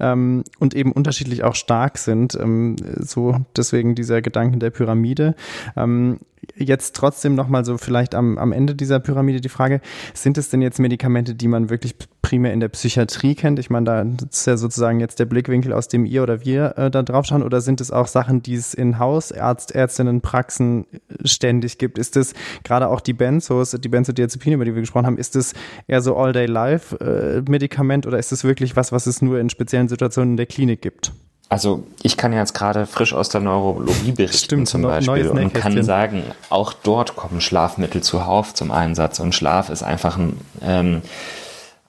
ähm, und eben unterschiedlich auch stark sind. Ähm, so deswegen dieser Gedanken der Pyramide. Ähm, jetzt trotzdem nochmal so vielleicht am, am Ende dieser Pyramide die Frage, sind es denn jetzt Medikamente, die man wirklich primär in der Psychiatrie kennt? Ich meine, da ist ja sozusagen jetzt der Blickwinkel, aus dem ihr oder wir äh, da drauf schauen, oder sind es auch Sachen, die es in Hausärzt, Ärztinnen, Praxen ständig gibt? Ist es gerade auch die Benzos, die Benzodiazepine, über die wir gesprochen haben, ist es eher so All-Day-Life-Medikament oder ist es wirklich was, was es nur in speziellen Situationen in der Klinik gibt? Also ich kann ja jetzt gerade frisch aus der Neurologie berichten Stimmt, zum Beispiel und kann sagen, auch dort kommen Schlafmittel zuhauf zum Einsatz. Und Schlaf ist einfach ein, ähm,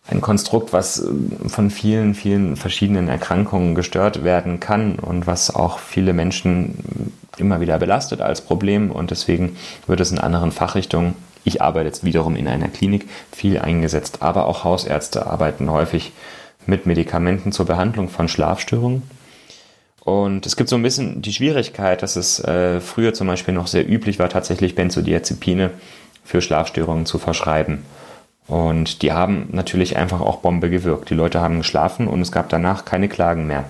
ein Konstrukt, was ähm, von vielen, vielen verschiedenen Erkrankungen gestört werden kann und was auch viele Menschen immer wieder belastet als Problem. Und deswegen wird es in anderen Fachrichtungen, ich arbeite jetzt wiederum in einer Klinik, viel eingesetzt, aber auch Hausärzte arbeiten häufig mit Medikamenten zur Behandlung von Schlafstörungen. Und es gibt so ein bisschen die Schwierigkeit, dass es äh, früher zum Beispiel noch sehr üblich war, tatsächlich Benzodiazepine für Schlafstörungen zu verschreiben. Und die haben natürlich einfach auch Bombe gewirkt. Die Leute haben geschlafen und es gab danach keine Klagen mehr.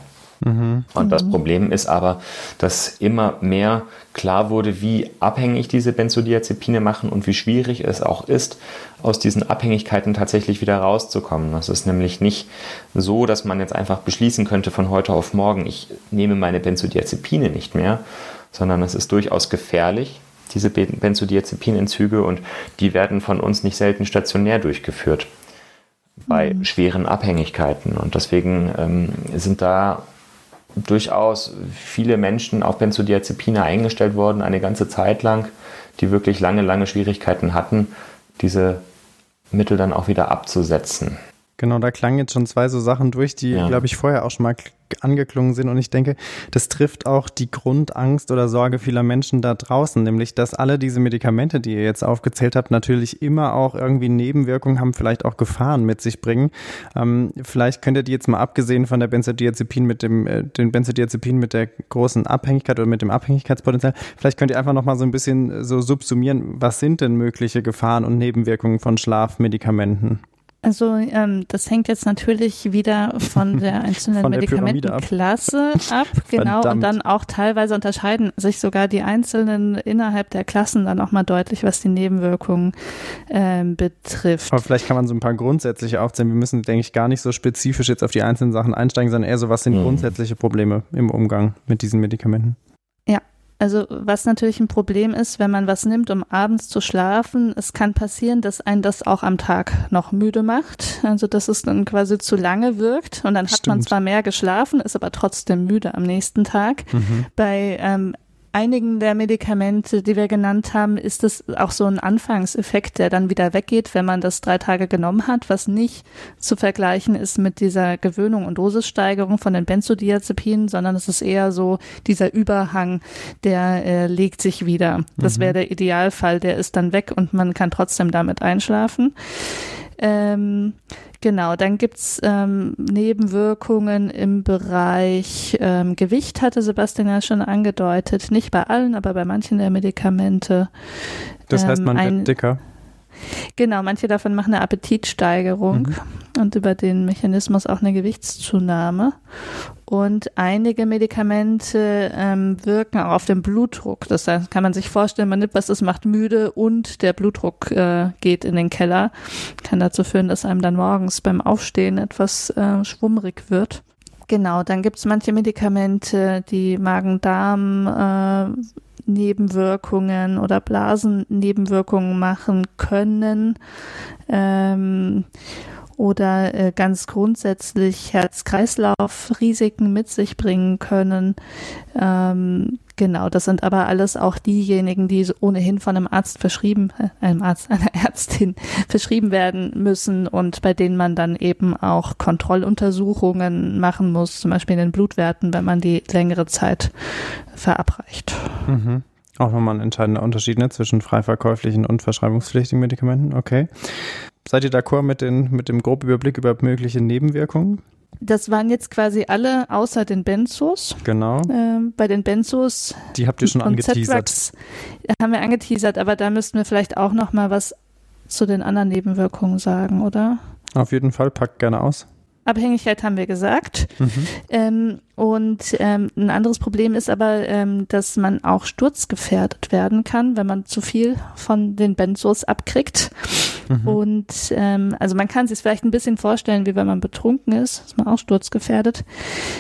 Und das Problem ist aber, dass immer mehr klar wurde, wie abhängig diese Benzodiazepine machen und wie schwierig es auch ist, aus diesen Abhängigkeiten tatsächlich wieder rauszukommen. Das ist nämlich nicht so, dass man jetzt einfach beschließen könnte von heute auf morgen, ich nehme meine Benzodiazepine nicht mehr, sondern es ist durchaus gefährlich, diese Ben- Benzodiazepinentzüge und die werden von uns nicht selten stationär durchgeführt bei schweren Abhängigkeiten. Und deswegen ähm, sind da durchaus viele Menschen auf Benzodiazepine eingestellt worden, eine ganze Zeit lang, die wirklich lange, lange Schwierigkeiten hatten, diese Mittel dann auch wieder abzusetzen. Genau, da klangen jetzt schon zwei so Sachen durch, die, Ja. glaube ich, vorher auch schon mal angeklungen sind. Und ich denke, das trifft auch die Grundangst oder Sorge vieler Menschen da draußen, nämlich, dass alle diese Medikamente, die ihr jetzt aufgezählt habt, natürlich immer auch irgendwie Nebenwirkungen haben, vielleicht auch Gefahren mit sich bringen. Ähm, vielleicht könnt ihr die jetzt mal abgesehen von der Benzodiazepin mit dem, äh, den Benzodiazepin mit der großen Abhängigkeit oder mit dem Abhängigkeitspotenzial, vielleicht könnt ihr einfach noch mal so ein bisschen äh, so subsumieren, was sind denn mögliche Gefahren und Nebenwirkungen von Schlafmedikamenten? Also ähm, das hängt jetzt natürlich wieder von der einzelnen Von der Pyramide ab. Medikamentenklasse ab, genau, und dann auch teilweise unterscheiden sich sogar die einzelnen innerhalb der Klassen dann auch mal deutlich, was die Nebenwirkungen ähm, betrifft. Aber vielleicht kann man so ein paar grundsätzliche aufzählen. Wir müssen, denke ich, gar nicht so spezifisch jetzt auf die einzelnen Sachen einsteigen, sondern eher so, was sind Mhm. grundsätzliche Probleme im Umgang mit diesen Medikamenten? Also was natürlich ein Problem ist, wenn man was nimmt, um abends zu schlafen, es kann passieren, dass ein das auch am Tag noch müde macht. Also dass es dann quasi zu lange wirkt und dann hat man Stimmt. zwar mehr geschlafen, ist aber trotzdem müde am nächsten Tag. Bei ähm, einigen der Medikamente, die wir genannt haben, ist es auch so ein Anfangseffekt, der dann wieder weggeht, wenn man das drei Tage genommen hat, was nicht zu vergleichen ist mit dieser Gewöhnung und Dosissteigerung von den Benzodiazepinen, sondern es ist eher so dieser Überhang, der äh, legt sich wieder. Das wäre mhm. der Idealfall, der ist dann weg und man kann trotzdem damit einschlafen. Ähm, Genau, dann gibt's ähm, Nebenwirkungen im Bereich ähm, Gewicht, hatte Sebastian ja schon angedeutet. Nicht bei allen, aber bei manchen der Medikamente. Das heißt, man ähm, wird dicker. Genau, manche davon machen eine Appetitsteigerung mhm. und über den Mechanismus auch eine Gewichtszunahme. Und einige Medikamente ähm, wirken auch auf den Blutdruck. Das heißt, kann man sich vorstellen, man nimmt was, das macht müde und der Blutdruck äh, geht in den Keller. Kann dazu führen, dass einem dann morgens beim Aufstehen etwas äh, schwummrig wird. Genau, dann gibt es manche Medikamente, die Magen-Darm äh, Nebenwirkungen oder Blasennebenwirkungen machen können. Ähm, oder äh, ganz grundsätzlich Herz-Kreislauf-Risiken mit sich bringen können. Ähm, genau, das sind aber alles auch diejenigen, die ohnehin von einem Arzt verschrieben, äh, einem Arzt, einer Ärztin verschrieben werden müssen und bei denen man dann eben auch Kontrolluntersuchungen machen muss, zum Beispiel in den Blutwerten, wenn man die längere Zeit verabreicht. Mhm. Auch nochmal ein entscheidender Unterschied ne, zwischen frei verkäuflichen und verschreibungspflichtigen Medikamenten. Okay. Seid ihr d'accord mit, den, mit dem groben Überblick über mögliche Nebenwirkungen? Das waren jetzt quasi alle außer den Benzos. Genau. Ähm, bei den Benzos. Die habt ihr schon angeteasert. haben wir angeteasert, aber da müssten wir vielleicht auch noch mal was zu den anderen Nebenwirkungen sagen, oder? Auf jeden Fall, packt gerne aus. Abhängigkeit haben wir gesagt. Mhm. Ähm, und ähm, ein anderes Problem ist aber, ähm, dass man auch sturzgefährdet werden kann, wenn man zu viel von den Benzos abkriegt. Mhm. Und ähm, also man kann sich vielleicht ein bisschen vorstellen, wie wenn man betrunken ist, ist man auch sturzgefährdet.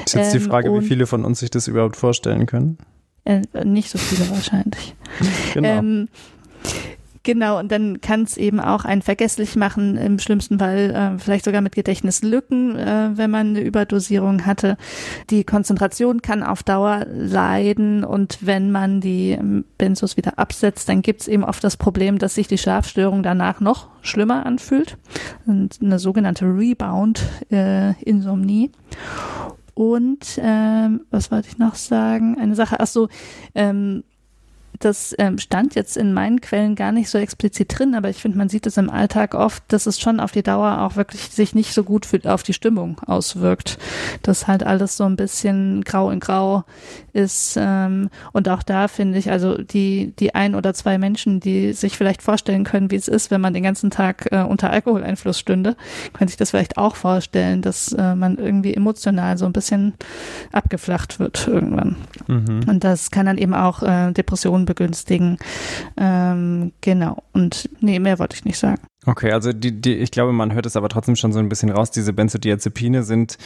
Ist jetzt die ähm, Frage, wie viele von uns sich das überhaupt vorstellen können. Äh, nicht so viele wahrscheinlich. Genau. Genau, und dann kann es eben auch einen vergesslich machen, im schlimmsten Fall äh, vielleicht sogar mit Gedächtnislücken, äh, wenn man eine Überdosierung hatte. Die Konzentration kann auf Dauer leiden und wenn man die ähm, Benzos wieder absetzt, dann gibt es eben oft das Problem, dass sich die Schlafstörung danach noch schlimmer anfühlt. Und eine sogenannte Rebound-Insomnie. Äh, und ähm, was wollte ich noch sagen? Eine Sache, ach so, ähm, das ähm, stand jetzt in meinen Quellen gar nicht so explizit drin, aber ich finde, man sieht es im Alltag oft, dass es schon auf die Dauer auch wirklich sich nicht so gut für, auf die Stimmung auswirkt. Dass halt alles so ein bisschen grau in grau ist. Ähm, und auch da finde ich, also die, die ein oder zwei Menschen, die sich vielleicht vorstellen können, wie es ist, wenn man den ganzen Tag äh, unter Alkoholeinfluss stünde, können sich das vielleicht auch vorstellen, dass äh, man irgendwie emotional so ein bisschen abgeflacht wird irgendwann. Mhm. Und das kann dann eben auch äh, Depressionen begünstigen. Ähm, genau. Und nee, mehr wollte ich nicht sagen. Okay, also die, die, ich glaube, man hört es aber trotzdem schon so ein bisschen raus. Diese Benzodiazepine sind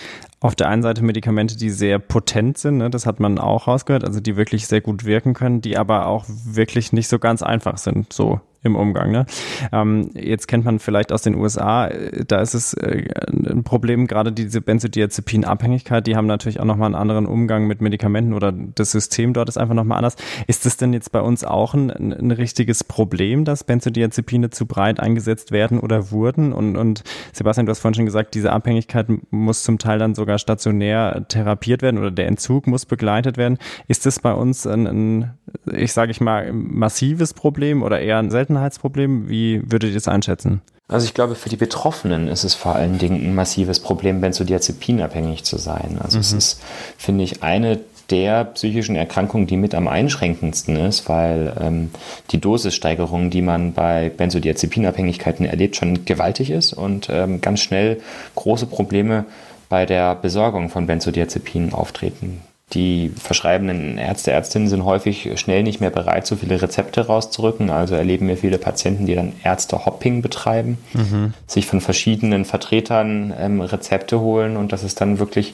auf der einen Seite Medikamente, die sehr potent sind, ne? das hat man auch rausgehört, also die wirklich sehr gut wirken können, die aber auch wirklich nicht so ganz einfach sind, so im Umgang. Ne? Ähm, jetzt kennt man vielleicht aus den USA, äh, da ist es äh, ein Problem, gerade diese Benzodiazepin-Abhängigkeit, die haben natürlich auch nochmal einen anderen Umgang mit Medikamenten oder das System dort ist einfach nochmal anders. Ist das denn jetzt bei uns auch ein, ein richtiges Problem, dass Benzodiazepine zu breit eingesetzt werden oder wurden? Und, und Sebastian, du hast vorhin schon gesagt, diese Abhängigkeit muss zum Teil dann sogar stationär therapiert werden oder der Entzug muss begleitet werden. Ist das bei uns ein, ein ich sage ich mal, massives Problem oder eher ein seltenes Seltenheitsproblem? Wie würdet ihr das einschätzen? Also ich glaube, für die Betroffenen ist es vor allen Dingen ein massives Problem, benzodiazepinabhängig zu sein. Also mhm. es ist, finde ich, eine der psychischen Erkrankungen, die mit am einschränkendsten ist, weil ähm, die Dosissteigerung, die man bei Benzodiazepinabhängigkeiten erlebt, schon gewaltig ist und ähm, ganz schnell große Probleme bei der Besorgung von Benzodiazepinen auftreten. Die verschreibenden Ärzte, Ärztinnen sind häufig schnell nicht mehr bereit, so viele Rezepte rauszurücken. Also erleben wir viele Patienten, die dann Ärzte-Hopping betreiben, mhm. sich von verschiedenen Vertretern ähm, Rezepte holen und dass es dann wirklich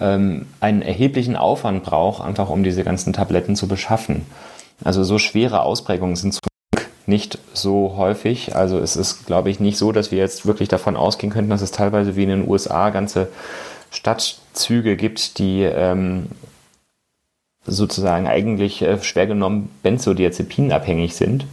ähm, einen erheblichen Aufwand braucht, einfach um diese ganzen Tabletten zu beschaffen. Also so schwere Ausprägungen sind zum Glück nicht so häufig. Also es ist, glaube ich, nicht so, dass wir jetzt wirklich davon ausgehen könnten, dass es teilweise wie in den USA ganze Stadtzüge gibt, die ähm, sozusagen eigentlich äh, schwer genommen Benzodiazepinabhängig sind.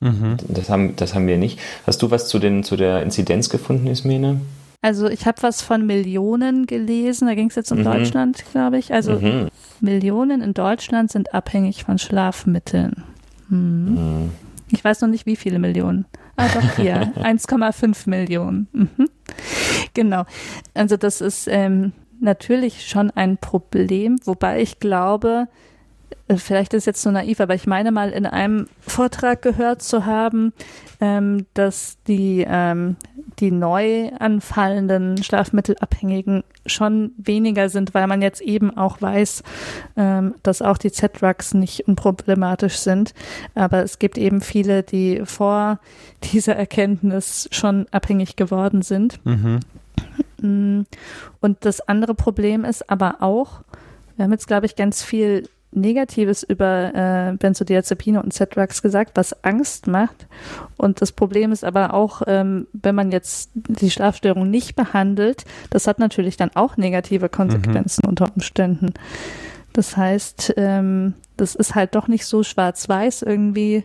Mhm. Das, haben, das haben wir nicht. Hast du was zu, den, zu der Inzidenz gefunden, Ismene? Also ich habe was von Millionen gelesen, da ging es jetzt um mhm. Deutschland, glaube ich. Also mhm. Millionen in Deutschland sind abhängig von Schlafmitteln. Hm. Mhm. Ich weiß noch nicht, wie viele Millionen. Ah, doch hier, 1,5 Millionen. Mhm. Genau. Also das ist ähm, natürlich schon ein Problem, wobei ich glaube, äh, vielleicht ist jetzt so naiv, aber ich meine mal in einem Vortrag gehört zu haben, ähm, dass die, ähm, die neu anfallenden Schlafmittelabhängigen schon weniger sind, weil man jetzt eben auch weiß, ähm, dass auch die Z-Drugs nicht unproblematisch sind. Aber es gibt eben viele, die vor dieser Erkenntnis schon abhängig geworden sind. Mhm. Mm, und das andere Problem ist aber auch, wir haben jetzt, glaube ich, ganz viel Negatives über äh, Benzodiazepine und Z-Drugs gesagt, was Angst macht. Und das Problem ist aber auch, ähm, wenn man jetzt die Schlafstörung nicht behandelt, das hat natürlich dann auch negative Konsequenzen mhm. unter Umständen. Das heißt, ähm, das ist halt doch nicht so schwarz-weiß irgendwie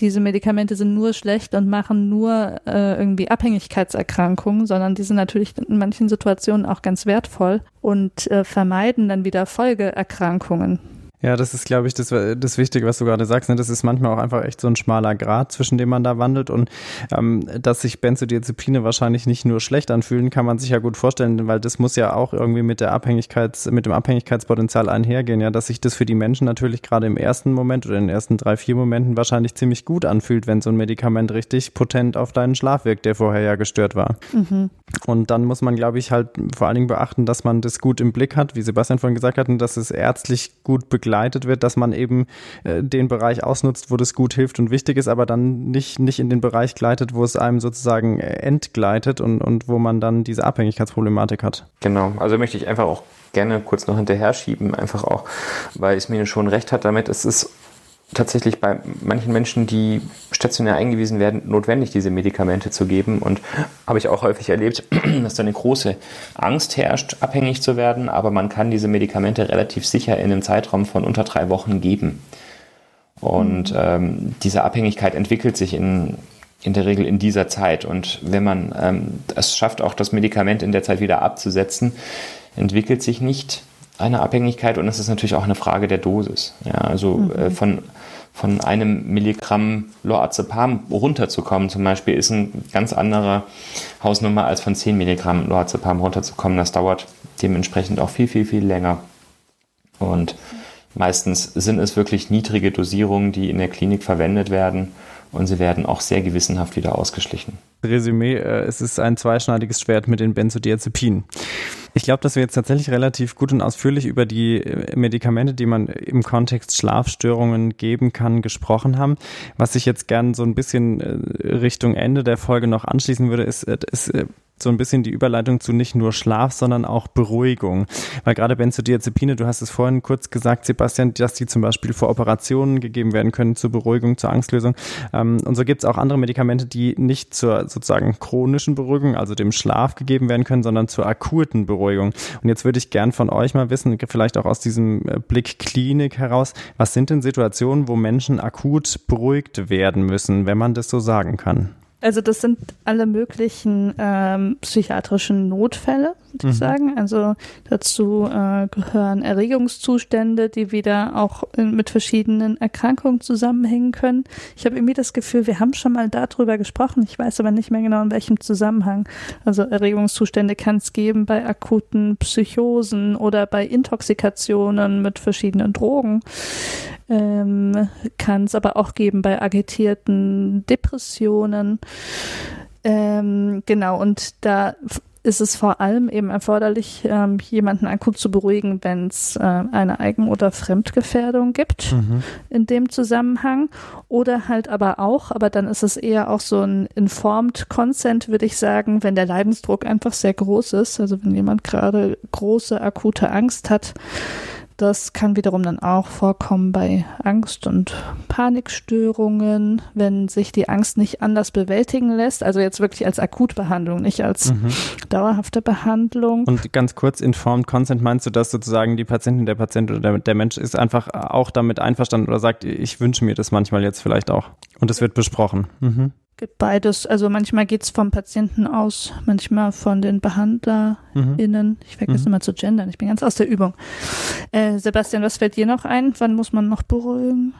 diese Medikamente sind nur schlecht und machen nur äh, irgendwie Abhängigkeitserkrankungen, sondern die sind natürlich in manchen Situationen auch ganz wertvoll und äh, vermeiden dann wieder Folgeerkrankungen. Ja, das ist, glaube ich, das, das Wichtige, was du gerade sagst. Ne? Das ist manchmal auch einfach echt so ein schmaler Grad, zwischen dem man da wandelt. Und ähm, dass sich Benzodiazepine wahrscheinlich nicht nur schlecht anfühlen, kann man sich ja gut vorstellen, weil das muss ja auch irgendwie mit der Abhängigkeits, mit dem Abhängigkeitspotenzial einhergehen, ja, dass sich das für die Menschen natürlich gerade im ersten Moment oder in den ersten drei, vier Momenten wahrscheinlich ziemlich gut anfühlt, wenn so ein Medikament richtig potent auf deinen Schlaf wirkt, der vorher ja gestört war. Mhm. Und dann muss man, glaube ich, halt vor allen Dingen beachten, dass man das gut im Blick hat, wie Sebastian vorhin gesagt hat, und dass es ärztlich gut begleitet begleitet wird, dass man eben äh, den Bereich ausnutzt, wo das gut hilft und wichtig ist, aber dann nicht, nicht in den Bereich gleitet, wo es einem sozusagen äh, entgleitet und, und wo man dann diese Abhängigkeitsproblematik hat. Genau, also möchte ich einfach auch gerne kurz noch hinterher schieben, einfach auch, weil es mir schon recht hat damit, es ist tatsächlich bei manchen Menschen, die stationär eingewiesen werden, notwendig, diese Medikamente zu geben. Und habe ich auch häufig erlebt, dass da eine große Angst herrscht, abhängig zu werden. Aber man kann diese Medikamente relativ sicher in einem Zeitraum von unter drei Wochen geben. Und mhm. ähm, diese Abhängigkeit entwickelt sich in, in der Regel in dieser Zeit. Und wenn man ähm, es schafft, auch das Medikament in der Zeit wieder abzusetzen, entwickelt sich nicht eine Abhängigkeit und es ist natürlich auch eine Frage der Dosis. Ja, also mhm. äh, von, von einem Milligramm Lorazepam runterzukommen zum Beispiel ist eine ganz andere Hausnummer als von 10 Milligramm Lorazepam runterzukommen. Das dauert dementsprechend auch viel, viel, viel länger. Und meistens sind es wirklich niedrige Dosierungen, die in der Klinik verwendet werden und sie werden auch sehr gewissenhaft wieder ausgeschlichen. Resümee, äh, es ist ein zweischneidiges Schwert mit den Benzodiazepinen. Ich glaube, dass wir jetzt tatsächlich relativ gut und ausführlich über die äh, Medikamente, die man im Kontext Schlafstörungen geben kann, gesprochen haben. Was ich jetzt gern so ein bisschen äh, Richtung Ende der Folge noch anschließen würde, ist, ist so ein bisschen die Überleitung zu nicht nur Schlaf, sondern auch Beruhigung. Weil gerade Benzodiazepine, du hast es vorhin kurz gesagt, Sebastian, dass die zum Beispiel vor Operationen gegeben werden können zur Beruhigung, zur Angstlösung. Ähm, und so gibt es auch andere Medikamente, die nicht zur sozusagen chronischen Beruhigung, also dem Schlaf gegeben werden können, sondern zur akuten Beruhigung. Und jetzt würde ich gern von euch mal wissen, vielleicht auch aus diesem äh, Blick Klinik heraus, was sind denn Situationen, wo Menschen akut beruhigt werden müssen, wenn man das so sagen kann? Also das sind alle möglichen ähm, psychiatrischen Notfälle, würde mhm. ich sagen. Also dazu äh, gehören Erregungszustände, die wieder auch in, mit verschiedenen Erkrankungen zusammenhängen können. Ich habe irgendwie das Gefühl, wir haben schon mal darüber gesprochen. Ich weiß aber nicht mehr genau in welchem Zusammenhang. Also Erregungszustände kann es geben bei akuten Psychosen oder bei Intoxikationen mit verschiedenen Drogen. Ähm, kann es aber auch geben bei agitierten Depressionen. Ähm, genau, und da ist es vor allem eben erforderlich, ähm, jemanden akut zu beruhigen, wenn es äh, eine Eigen- oder Fremdgefährdung gibt mhm. in dem Zusammenhang. Oder halt aber auch, aber dann ist es eher auch so ein informed Consent, würde ich sagen, wenn der Leidensdruck einfach sehr groß ist. Also wenn jemand gerade große akute Angst hat, das kann wiederum dann auch vorkommen bei Angst- und Panikstörungen, wenn sich die Angst nicht anders bewältigen lässt. Also jetzt wirklich als Akutbehandlung, nicht als mhm. dauerhafte Behandlung. Und ganz kurz, informed consent, meinst du, dass sozusagen die Patientin, der Patient oder der, der Mensch ist einfach auch damit einverstanden oder sagt, ich wünsche mir das manchmal jetzt vielleicht auch. Und es wird besprochen. Mhm gibt beides. Also manchmal geht es vom Patienten aus, manchmal von den BehandlerInnen. Mhm. Ich vergesse mhm. immer zu gendern, ich bin ganz aus der Übung. Äh, Sebastian, was fällt dir noch ein? Wann muss man noch beruhigen?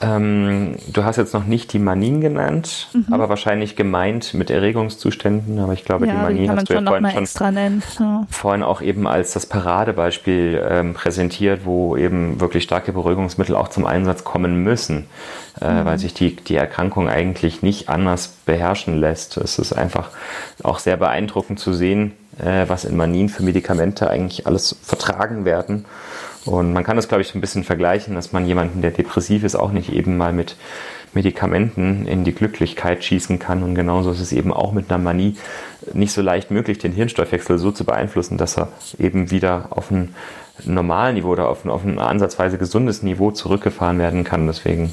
Ähm, du hast jetzt noch nicht die Manien genannt, mhm. aber wahrscheinlich gemeint mit Erregungszuständen. Aber ich glaube, ja, die Manie hast du ja vorhin schon ja. vorhin auch eben als das Paradebeispiel ähm, präsentiert, wo eben wirklich starke Beruhigungsmittel auch zum Einsatz kommen müssen, äh, mhm. weil sich die, die Erkrankung eigentlich nicht anders beherrschen lässt. Es ist einfach auch sehr beeindruckend zu sehen, äh, was in Manien für Medikamente eigentlich alles vertragen werden. Und man kann das, glaube ich, so ein bisschen vergleichen, dass man jemanden, der depressiv ist, auch nicht eben mal mit Medikamenten in die Glücklichkeit schießen kann. Und genauso ist es eben auch mit einer Manie nicht so leicht möglich, den Hirnstoffwechsel so zu beeinflussen, dass er eben wieder auf ein normales Niveau oder auf ein, auf ein ansatzweise gesundes Niveau zurückgefahren werden kann. Deswegen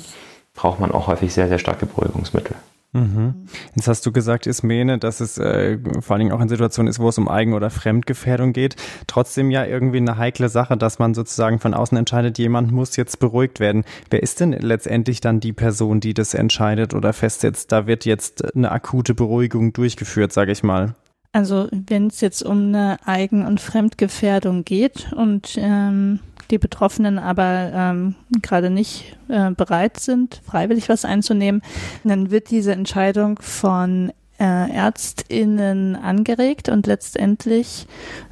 braucht man auch häufig sehr, sehr starke Beruhigungsmittel. Mhm. Jetzt hast du gesagt, Ismene, dass es äh, vor allen Dingen auch in Situationen ist, wo es um Eigen- oder Fremdgefährdung geht. Trotzdem ja irgendwie eine heikle Sache, dass man sozusagen von außen entscheidet, jemand muss jetzt beruhigt werden. Wer ist denn letztendlich dann die Person, die das entscheidet oder festsetzt, da wird jetzt eine akute Beruhigung durchgeführt, sage ich mal? Also wenn es jetzt um eine Eigen- und Fremdgefährdung geht und ähm, die Betroffenen aber ähm, gerade nicht äh, bereit sind, freiwillig was einzunehmen, dann wird diese Entscheidung von äh, ÄrztInnen angeregt und letztendlich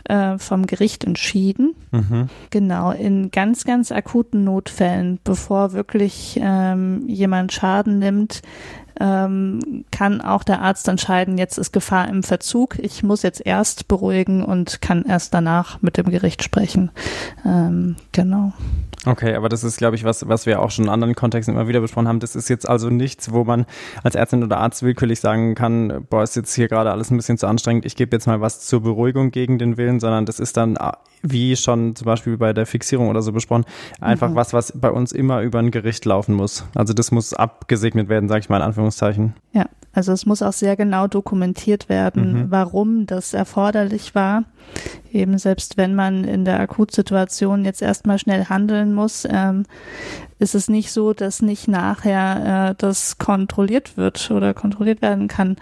äh, vom Gericht entschieden. Mhm. Genau, in ganz, ganz akuten Notfällen, bevor wirklich ähm, jemand Schaden nimmt, ähm, kann auch der Arzt entscheiden, jetzt ist Gefahr im Verzug, ich muss jetzt erst beruhigen und kann erst danach mit dem Gericht sprechen. Ähm, genau. Okay, aber das ist, glaube ich, was, was wir auch schon in anderen Kontexten immer wieder besprochen haben. Das ist jetzt also nichts, wo man als Ärztin oder Arzt willkürlich sagen kann, boah, ist jetzt hier gerade alles ein bisschen zu anstrengend, ich gebe jetzt mal was zur Beruhigung gegen den Willen, sondern das ist dann, wie schon zum Beispiel bei der Fixierung oder so besprochen, einfach mhm. was, was bei uns immer über ein Gericht laufen muss. Also das muss abgesegnet werden, sage ich mal in Anführungszeichen. Ja, also es muss auch sehr genau dokumentiert werden, mhm. warum das erforderlich war. Eben selbst wenn man in der Akutsituation jetzt erstmal schnell handeln muss, ähm, ist es nicht so, dass nicht nachher äh, das kontrolliert wird oder kontrolliert werden kann,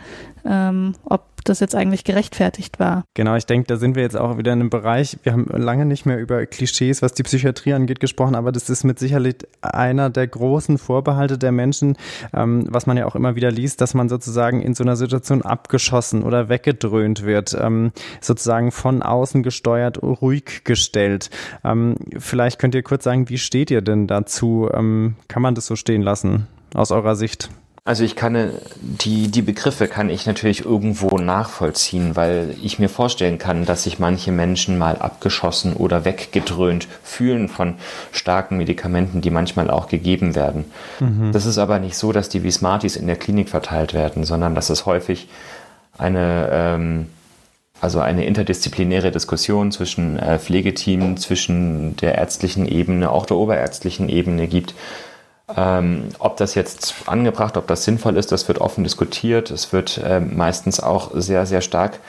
ähm, ob das jetzt eigentlich gerechtfertigt war. Genau, ich denke, da sind wir jetzt auch wieder in einem Bereich, wir haben lange nicht mehr über Klischees, was die Psychiatrie angeht, gesprochen, aber das ist mit Sicherheit einer der großen Vorbehalte der Menschen, ähm, was man ja auch immer wieder liest, dass man sozusagen in so einer Situation abgeschossen oder weggedröhnt wird, ähm, sozusagen von außen gesteuert, ruhig gestellt. Ähm, vielleicht könnt ihr kurz sagen, wie steht ihr denn dazu? Ähm, kann man das so stehen lassen aus eurer Sicht? Also ich kann die, die Begriffe kann ich natürlich irgendwo nachvollziehen, weil ich mir vorstellen kann, dass sich manche Menschen mal abgeschossen oder weggedröhnt fühlen von starken Medikamenten, die manchmal auch gegeben werden. Mhm. Das ist aber nicht so, dass die wie Smarties in der Klinik verteilt werden, sondern dass es häufig eine, ähm, also eine interdisziplinäre Diskussion zwischen äh, Pflegeteam, zwischen der ärztlichen Ebene, auch der oberärztlichen Ebene gibt ähm, ob das jetzt angebracht, ob das sinnvoll ist, das wird offen diskutiert. Es wird ähm, meistens auch sehr, sehr stark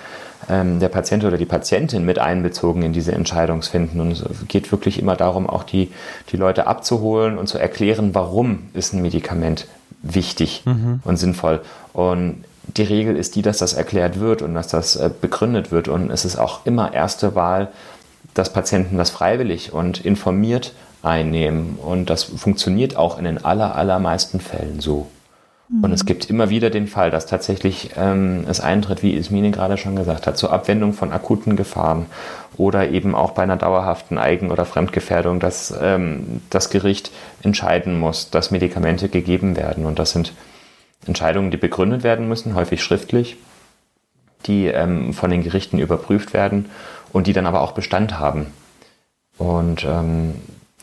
ähm, der Patient oder die Patientin mit einbezogen in diese Entscheidungsfinden. Und es geht wirklich immer darum, auch die, die Leute abzuholen und zu erklären, warum ist ein Medikament wichtig mhm. und sinnvoll. Und die Regel ist die, dass das erklärt wird und dass das äh, begründet wird. Und es ist auch immer erste Wahl, dass Patienten das freiwillig und informiert einnehmen. Und das funktioniert auch in den aller, allermeisten Fällen so. Mhm. Und es gibt immer wieder den Fall, dass tatsächlich ähm, es eintritt, wie Ismine gerade schon gesagt hat, zur Abwendung von akuten Gefahren oder eben auch bei einer dauerhaften Eigen- oder Fremdgefährdung, dass ähm, das Gericht entscheiden muss, dass Medikamente gegeben werden. Und das sind Entscheidungen, die begründet werden müssen, häufig schriftlich, die ähm, von den Gerichten überprüft werden und die dann aber auch Bestand haben. Und ähm,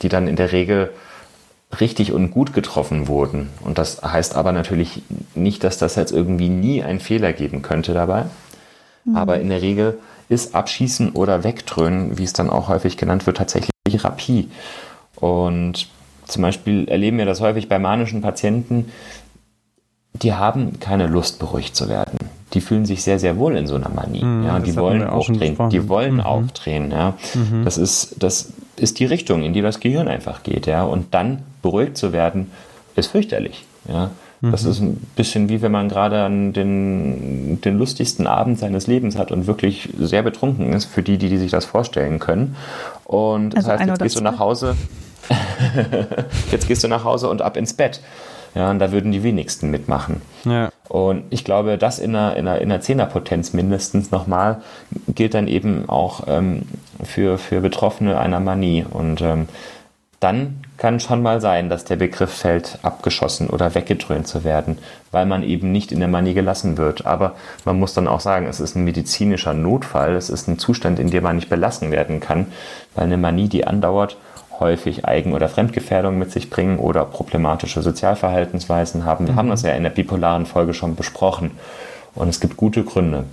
die dann in der Regel richtig und gut getroffen wurden. Und das heißt aber natürlich nicht, dass das jetzt irgendwie nie einen Fehler geben könnte dabei. Mhm. Aber in der Regel ist Abschießen oder Wegdröhnen, wie es dann auch häufig genannt wird, tatsächlich Therapie. Und zum Beispiel erleben wir das häufig bei manischen Patienten, die haben keine Lust, beruhigt zu werden. Die fühlen sich sehr, sehr wohl in so einer Manie. Mm, ja, die wollen aufdrehen. Die wollen mhm. aufdrehen. Ja. Mhm. Das, ist, das ist die Richtung, in die das Gehirn einfach geht. Ja. Und dann beruhigt zu werden, ist fürchterlich. Ja. Das mhm. ist ein bisschen wie wenn man gerade den, den lustigsten Abend seines Lebens hat und wirklich sehr betrunken ist, für die, die, die sich das vorstellen können. Und also das heißt, jetzt gehst du nach Hause. jetzt gehst du nach Hause und ab ins Bett. Ja, und da würden die wenigsten mitmachen. Ja. Und ich glaube, das in einer, in einer, in einer Zehnerpotenz mindestens nochmal gilt dann eben auch ähm, für, für Betroffene einer Manie. Und ähm, dann kann schon mal sein, dass der Begriff fällt, abgeschossen oder weggedröhnt zu werden, weil man eben nicht in der Manie gelassen wird. Aber man muss dann auch sagen, es ist ein medizinischer Notfall, es ist ein Zustand, in dem man nicht belassen werden kann, weil eine Manie, die andauert, häufig Eigen- oder Fremdgefährdung mit sich bringen oder problematische Sozialverhaltensweisen haben. Wir mhm. haben das ja in der bipolaren Folge schon besprochen. Und es gibt gute Gründe,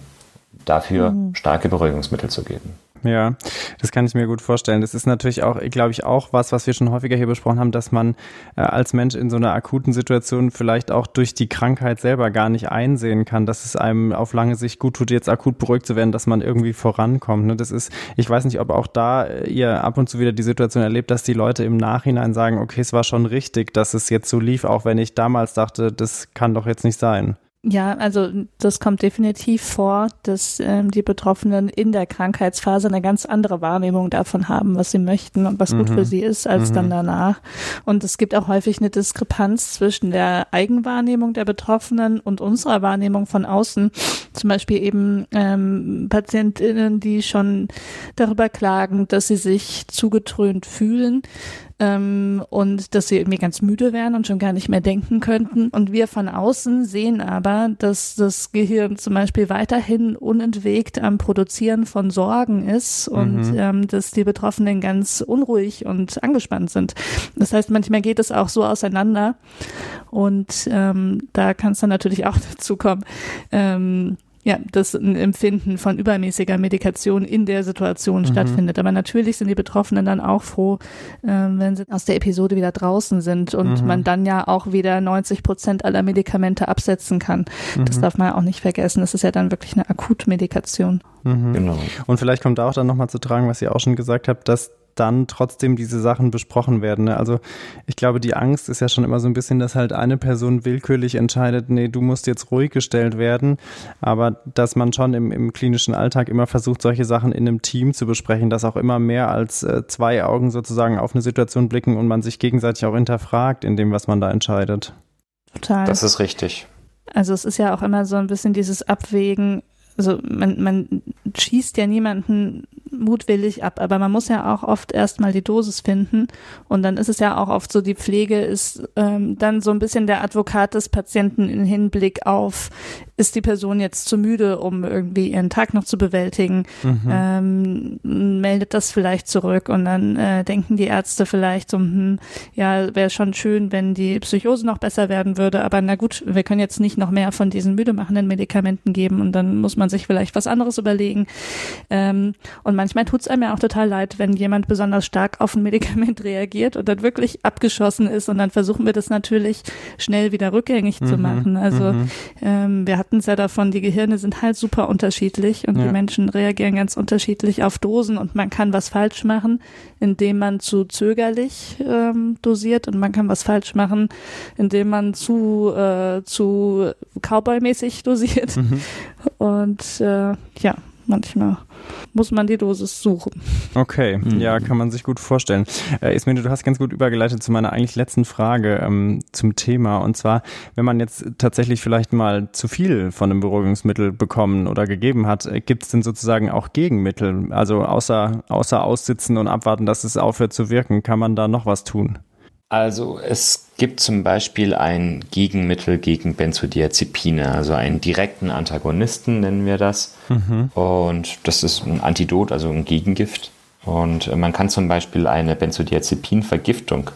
dafür mhm. starke Beruhigungsmittel zu geben. Ja, das kann ich mir gut vorstellen. Das ist natürlich auch, glaube ich, auch was, was wir schon häufiger hier besprochen haben, dass man äh, als Mensch in so einer akuten Situation vielleicht auch durch die Krankheit selber gar nicht einsehen kann, dass es einem auf lange Sicht gut tut, jetzt akut beruhigt zu werden, dass man irgendwie vorankommt. Ne? Das ist, ich weiß nicht, ob auch da äh, ihr ab und zu wieder die Situation erlebt, dass die Leute im Nachhinein sagen, okay, es war schon richtig, dass es jetzt so lief, auch wenn ich damals dachte, das kann doch jetzt nicht sein. Ja, also das kommt definitiv vor, dass ähm, die Betroffenen in der Krankheitsphase eine ganz andere Wahrnehmung davon haben, was sie möchten und was mhm. gut für mhm. sie ist, als mhm. dann danach. Und es gibt auch häufig eine Diskrepanz zwischen der Eigenwahrnehmung der Betroffenen und unserer Wahrnehmung von außen. Zum Beispiel eben ähm, PatientInnen, die schon darüber klagen, dass sie sich zugetrönt fühlen, ähm, und dass sie irgendwie ganz müde wären und schon gar nicht mehr denken könnten. Und wir von außen sehen aber, dass das Gehirn zum Beispiel weiterhin unentwegt am Produzieren von Sorgen ist und mhm. ähm, dass die Betroffenen ganz unruhig und angespannt sind. Das heißt, manchmal geht es auch so auseinander und ähm, da kann es dann natürlich auch dazu kommen, ähm, ja, dass ein Empfinden von übermäßiger Medikation in der Situation mhm. stattfindet. Aber natürlich sind die Betroffenen dann auch froh, äh, wenn sie aus der Episode wieder draußen sind und mhm. man dann ja auch wieder 90 Prozent aller Medikamente absetzen kann. Mhm. Das darf man auch nicht vergessen. Das ist ja dann wirklich eine Akutmedikation. Mhm. Genau. Und vielleicht kommt da auch dann nochmal zu tragen, was ihr auch schon gesagt habt, dass dann trotzdem diese Sachen besprochen werden. Ne? Also ich glaube, die Angst ist ja schon immer so ein bisschen, dass halt eine Person willkürlich entscheidet, nee, du musst jetzt ruhig gestellt werden, aber dass man schon im, im klinischen Alltag immer versucht, solche Sachen in einem Team zu besprechen, dass auch immer mehr als äh, zwei Augen sozusagen auf eine Situation blicken und man sich gegenseitig auch hinterfragt in dem, was man da entscheidet. Total. Das ist richtig. Also es ist ja auch immer so ein bisschen dieses Abwägen, also man, man schießt ja niemanden mutwillig ab, aber man muss ja auch oft erstmal die Dosis finden. Und dann ist es ja auch oft so, die Pflege ist ähm, dann so ein bisschen der Advokat des Patienten im Hinblick auf, ist die Person jetzt zu müde, um irgendwie ihren Tag noch zu bewältigen, mhm. ähm, meldet das vielleicht zurück? Und dann äh, denken die Ärzte vielleicht so, hm, ja, wäre schon schön, wenn die Psychose noch besser werden würde, aber na gut, wir können jetzt nicht noch mehr von diesen müde machenden Medikamenten geben. Und dann muss man sich vielleicht was anderes überlegen. Ähm, und manchmal tut es einem ja auch total leid, wenn jemand besonders stark auf ein Medikament reagiert und dann wirklich abgeschossen ist. Und dann versuchen wir das natürlich schnell wieder rückgängig mhm. zu machen. Also mhm. ähm, wir hatten es ja davon, die Gehirne sind halt super unterschiedlich und ja. die Menschen reagieren ganz unterschiedlich auf Dosen und man kann was falsch machen, indem man zu zögerlich ähm, dosiert und man kann was falsch machen, indem man zu, äh, zu Cowboy-mäßig dosiert. Mhm. Und äh, ja, manchmal muss man die Dosis suchen. Okay, mhm. ja, kann man sich gut vorstellen. Äh, Ismene, du hast ganz gut übergeleitet zu meiner eigentlich letzten Frage ähm, zum Thema. Und zwar, wenn man jetzt tatsächlich vielleicht mal zu viel von einem Beruhigungsmittel bekommen oder gegeben hat, äh, gibt es denn sozusagen auch Gegenmittel? Also außer, außer aussitzen und abwarten, dass es aufhört zu wirken, kann man da noch was tun? Also es gibt zum Beispiel ein Gegenmittel gegen Benzodiazepine, also einen direkten Antagonisten nennen wir das. Mhm. Und das ist ein Antidot, also ein Gegengift. Und man kann zum Beispiel eine Benzodiazepinvergiftung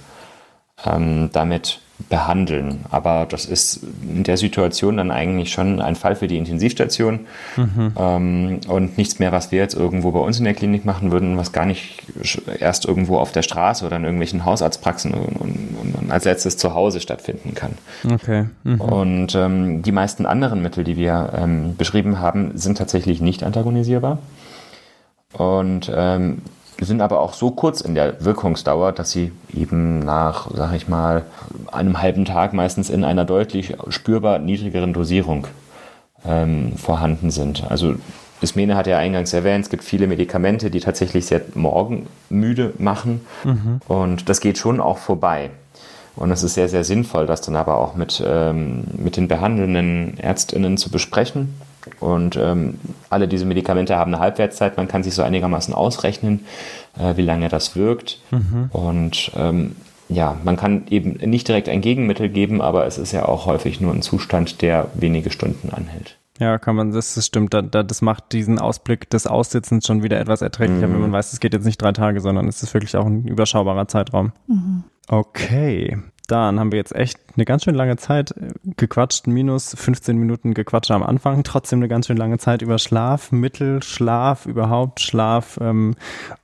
ähm, damit behandeln. Aber das ist in der Situation dann eigentlich schon ein Fall für die Intensivstation mhm. ähm, und nichts mehr, was wir jetzt irgendwo bei uns in der Klinik machen würden, was gar nicht erst irgendwo auf der Straße oder in irgendwelchen Hausarztpraxen und, und, und als letztes zu Hause stattfinden kann. Okay. Mhm. Und ähm, die meisten anderen Mittel, die wir ähm, beschrieben haben, sind tatsächlich nicht antagonisierbar. Und ähm, sind aber auch so kurz in der Wirkungsdauer, dass sie eben nach, sag ich mal, einem halben Tag meistens in einer deutlich spürbar niedrigeren Dosierung ähm, vorhanden sind. Also Ismene hat ja eingangs erwähnt, es gibt viele Medikamente, die tatsächlich sehr morgenmüde machen mhm. und das geht schon auch vorbei. Und es ist sehr, sehr sinnvoll, das dann aber auch mit, ähm, mit den behandelnden Ärztinnen zu besprechen und ähm, alle diese Medikamente haben eine Halbwertszeit. Man kann sich so einigermaßen ausrechnen, äh, wie lange das wirkt. Mhm. Und ähm, ja, man kann eben nicht direkt ein Gegenmittel geben, aber es ist ja auch häufig nur ein Zustand, der wenige Stunden anhält. Ja, kann man, das, das stimmt. Da, da, das macht diesen Ausblick des Aussitzens schon wieder etwas erträglicher, mhm. wenn man weiß, es geht jetzt nicht drei Tage, sondern es ist wirklich auch ein überschaubarer Zeitraum. Mhm. Okay. Dann haben wir jetzt echt eine ganz schön lange Zeit äh, gequatscht, minus 15 Minuten gequatscht am Anfang, trotzdem eine ganz schön lange Zeit über Schlaf, Mittelschlaf, überhaupt Schlaf, ähm,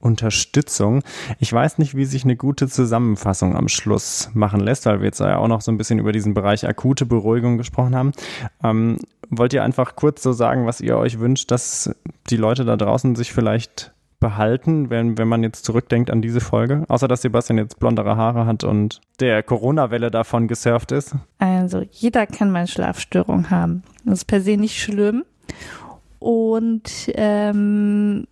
Unterstützung. Ich weiß nicht, wie sich eine gute Zusammenfassung am Schluss machen lässt, weil wir jetzt ja auch noch so ein bisschen über diesen Bereich akute Beruhigung gesprochen haben. Ähm, wollt ihr einfach kurz so sagen, was ihr euch wünscht, dass die Leute da draußen sich vielleicht behalten, wenn, wenn man jetzt zurückdenkt an diese Folge? Außer dass Sebastian jetzt blondere Haare hat und der Corona-Welle davon gesurft ist. Also, jeder kann mal Schlafstörung haben. Das ist per se nicht schlimm. Und ähm,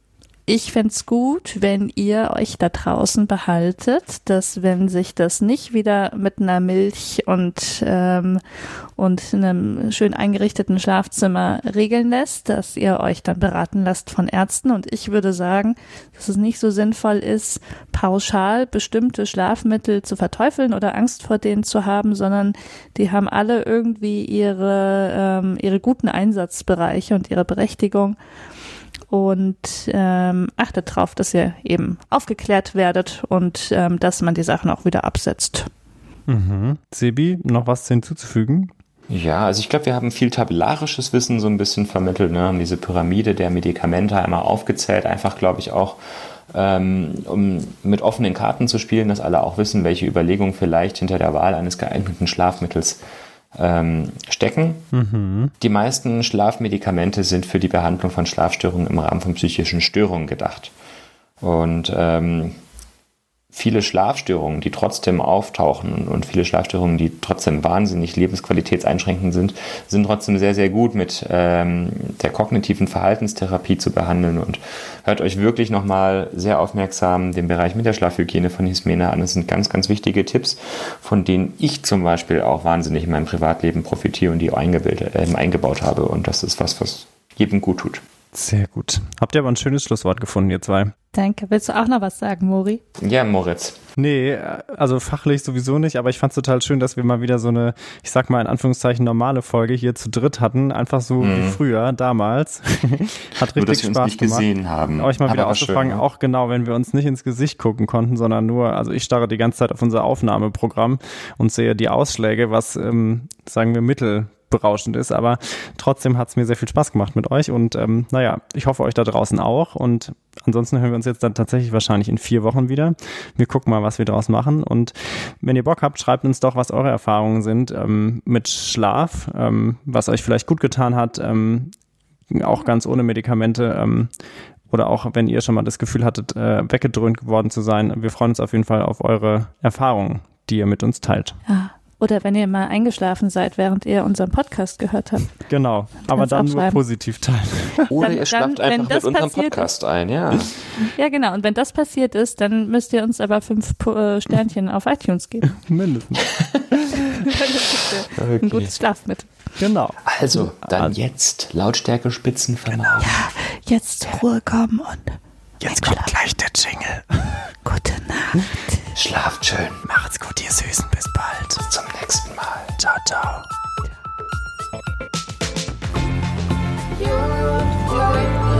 ich fände gut, wenn ihr euch da draußen behaltet, dass wenn sich das nicht wieder mit einer Milch und, ähm, und einem schön eingerichteten Schlafzimmer regeln lässt, dass ihr euch dann beraten lasst von Ärzten. Und ich würde sagen, dass es nicht so sinnvoll ist, pauschal bestimmte Schlafmittel zu verteufeln oder Angst vor denen zu haben, sondern die haben alle irgendwie ihre, ähm, ihre guten Einsatzbereiche und ihre Berechtigung und ähm, achtet darauf, dass ihr eben aufgeklärt werdet und ähm, dass man die Sachen auch wieder absetzt. Mhm. Sebi, noch was hinzuzufügen? Ja, also ich glaube, wir haben viel tabellarisches Wissen so ein bisschen vermittelt, ne? haben diese Pyramide der Medikamente einmal aufgezählt, einfach glaube ich auch, ähm, um mit offenen Karten zu spielen, dass alle auch wissen, welche Überlegungen vielleicht hinter der Wahl eines geeigneten Schlafmittels ähm, stecken. Mhm. Die meisten Schlafmedikamente sind für die Behandlung von Schlafstörungen im Rahmen von psychischen Störungen gedacht. Und ähm, viele Schlafstörungen, die trotzdem auftauchen und viele Schlafstörungen, die trotzdem wahnsinnig lebensqualitätseinschränkend sind, sind trotzdem sehr, sehr gut mit ähm, der kognitiven Verhaltenstherapie zu behandeln und hört euch wirklich nochmal sehr aufmerksam den Bereich mit der Schlafhygiene von Hismena an. Das sind ganz, ganz wichtige Tipps, von denen ich zum Beispiel auch wahnsinnig in meinem Privatleben profitiere und die eingebildet, äh, eingebaut habe und das ist was, was jedem gut tut. Sehr gut. Habt ihr aber ein schönes Schlusswort gefunden, ihr zwei. Danke. Willst du auch noch was sagen, Mori? Ja, Moritz. Nee, also fachlich sowieso nicht, aber ich fand es total schön, dass wir mal wieder so eine, ich sag mal in Anführungszeichen, normale Folge hier zu dritt hatten. Einfach so mhm. wie früher, damals. Hat richtig nur, dass wir Spaß uns nicht gemacht. gesehen haben. Euch mal aber wieder auszufangen, auch genau, wenn wir uns nicht ins Gesicht gucken konnten, sondern nur, also ich starre die ganze Zeit auf unser Aufnahmeprogramm und sehe die Ausschläge, was, ähm, sagen wir, mittel berauschend ist. Aber trotzdem hat es mir sehr viel Spaß gemacht mit euch. Und ähm, naja, ich hoffe euch da draußen auch. Und ansonsten hören wir uns jetzt dann tatsächlich wahrscheinlich in vier Wochen wieder. Wir gucken mal, was wir daraus machen. Und wenn ihr Bock habt, schreibt uns doch, was eure Erfahrungen sind ähm, mit Schlaf, ähm, was euch vielleicht gut getan hat, ähm, auch ganz ohne Medikamente. Ähm, oder auch wenn ihr schon mal das Gefühl hattet, äh, weggedröhnt geworden zu sein. Wir freuen uns auf jeden Fall auf eure Erfahrungen, die ihr mit uns teilt. Ja. Oder wenn ihr mal eingeschlafen seid, während ihr unseren Podcast gehört habt. Genau, aber dann nur positiv teilen. Oder dann, ihr schlaft dann, einfach mit unserem Podcast ein, ja. Ja, genau. Und wenn das passiert ist, dann müsst ihr uns aber fünf äh, Sternchen auf iTunes geben. Mindestens. okay. Ein gutes Schlafmittel. Genau. Also, dann jetzt Lautstärke Spitzen vernahmen. Ja, jetzt Ruhe kommen und Jetzt kommt gleich der Jingle. Gute Nacht. Schlaft schön. Macht's gut, ihr Süßen. Bis bald. Bis zum nächsten Mal. Ciao, ciao. ciao.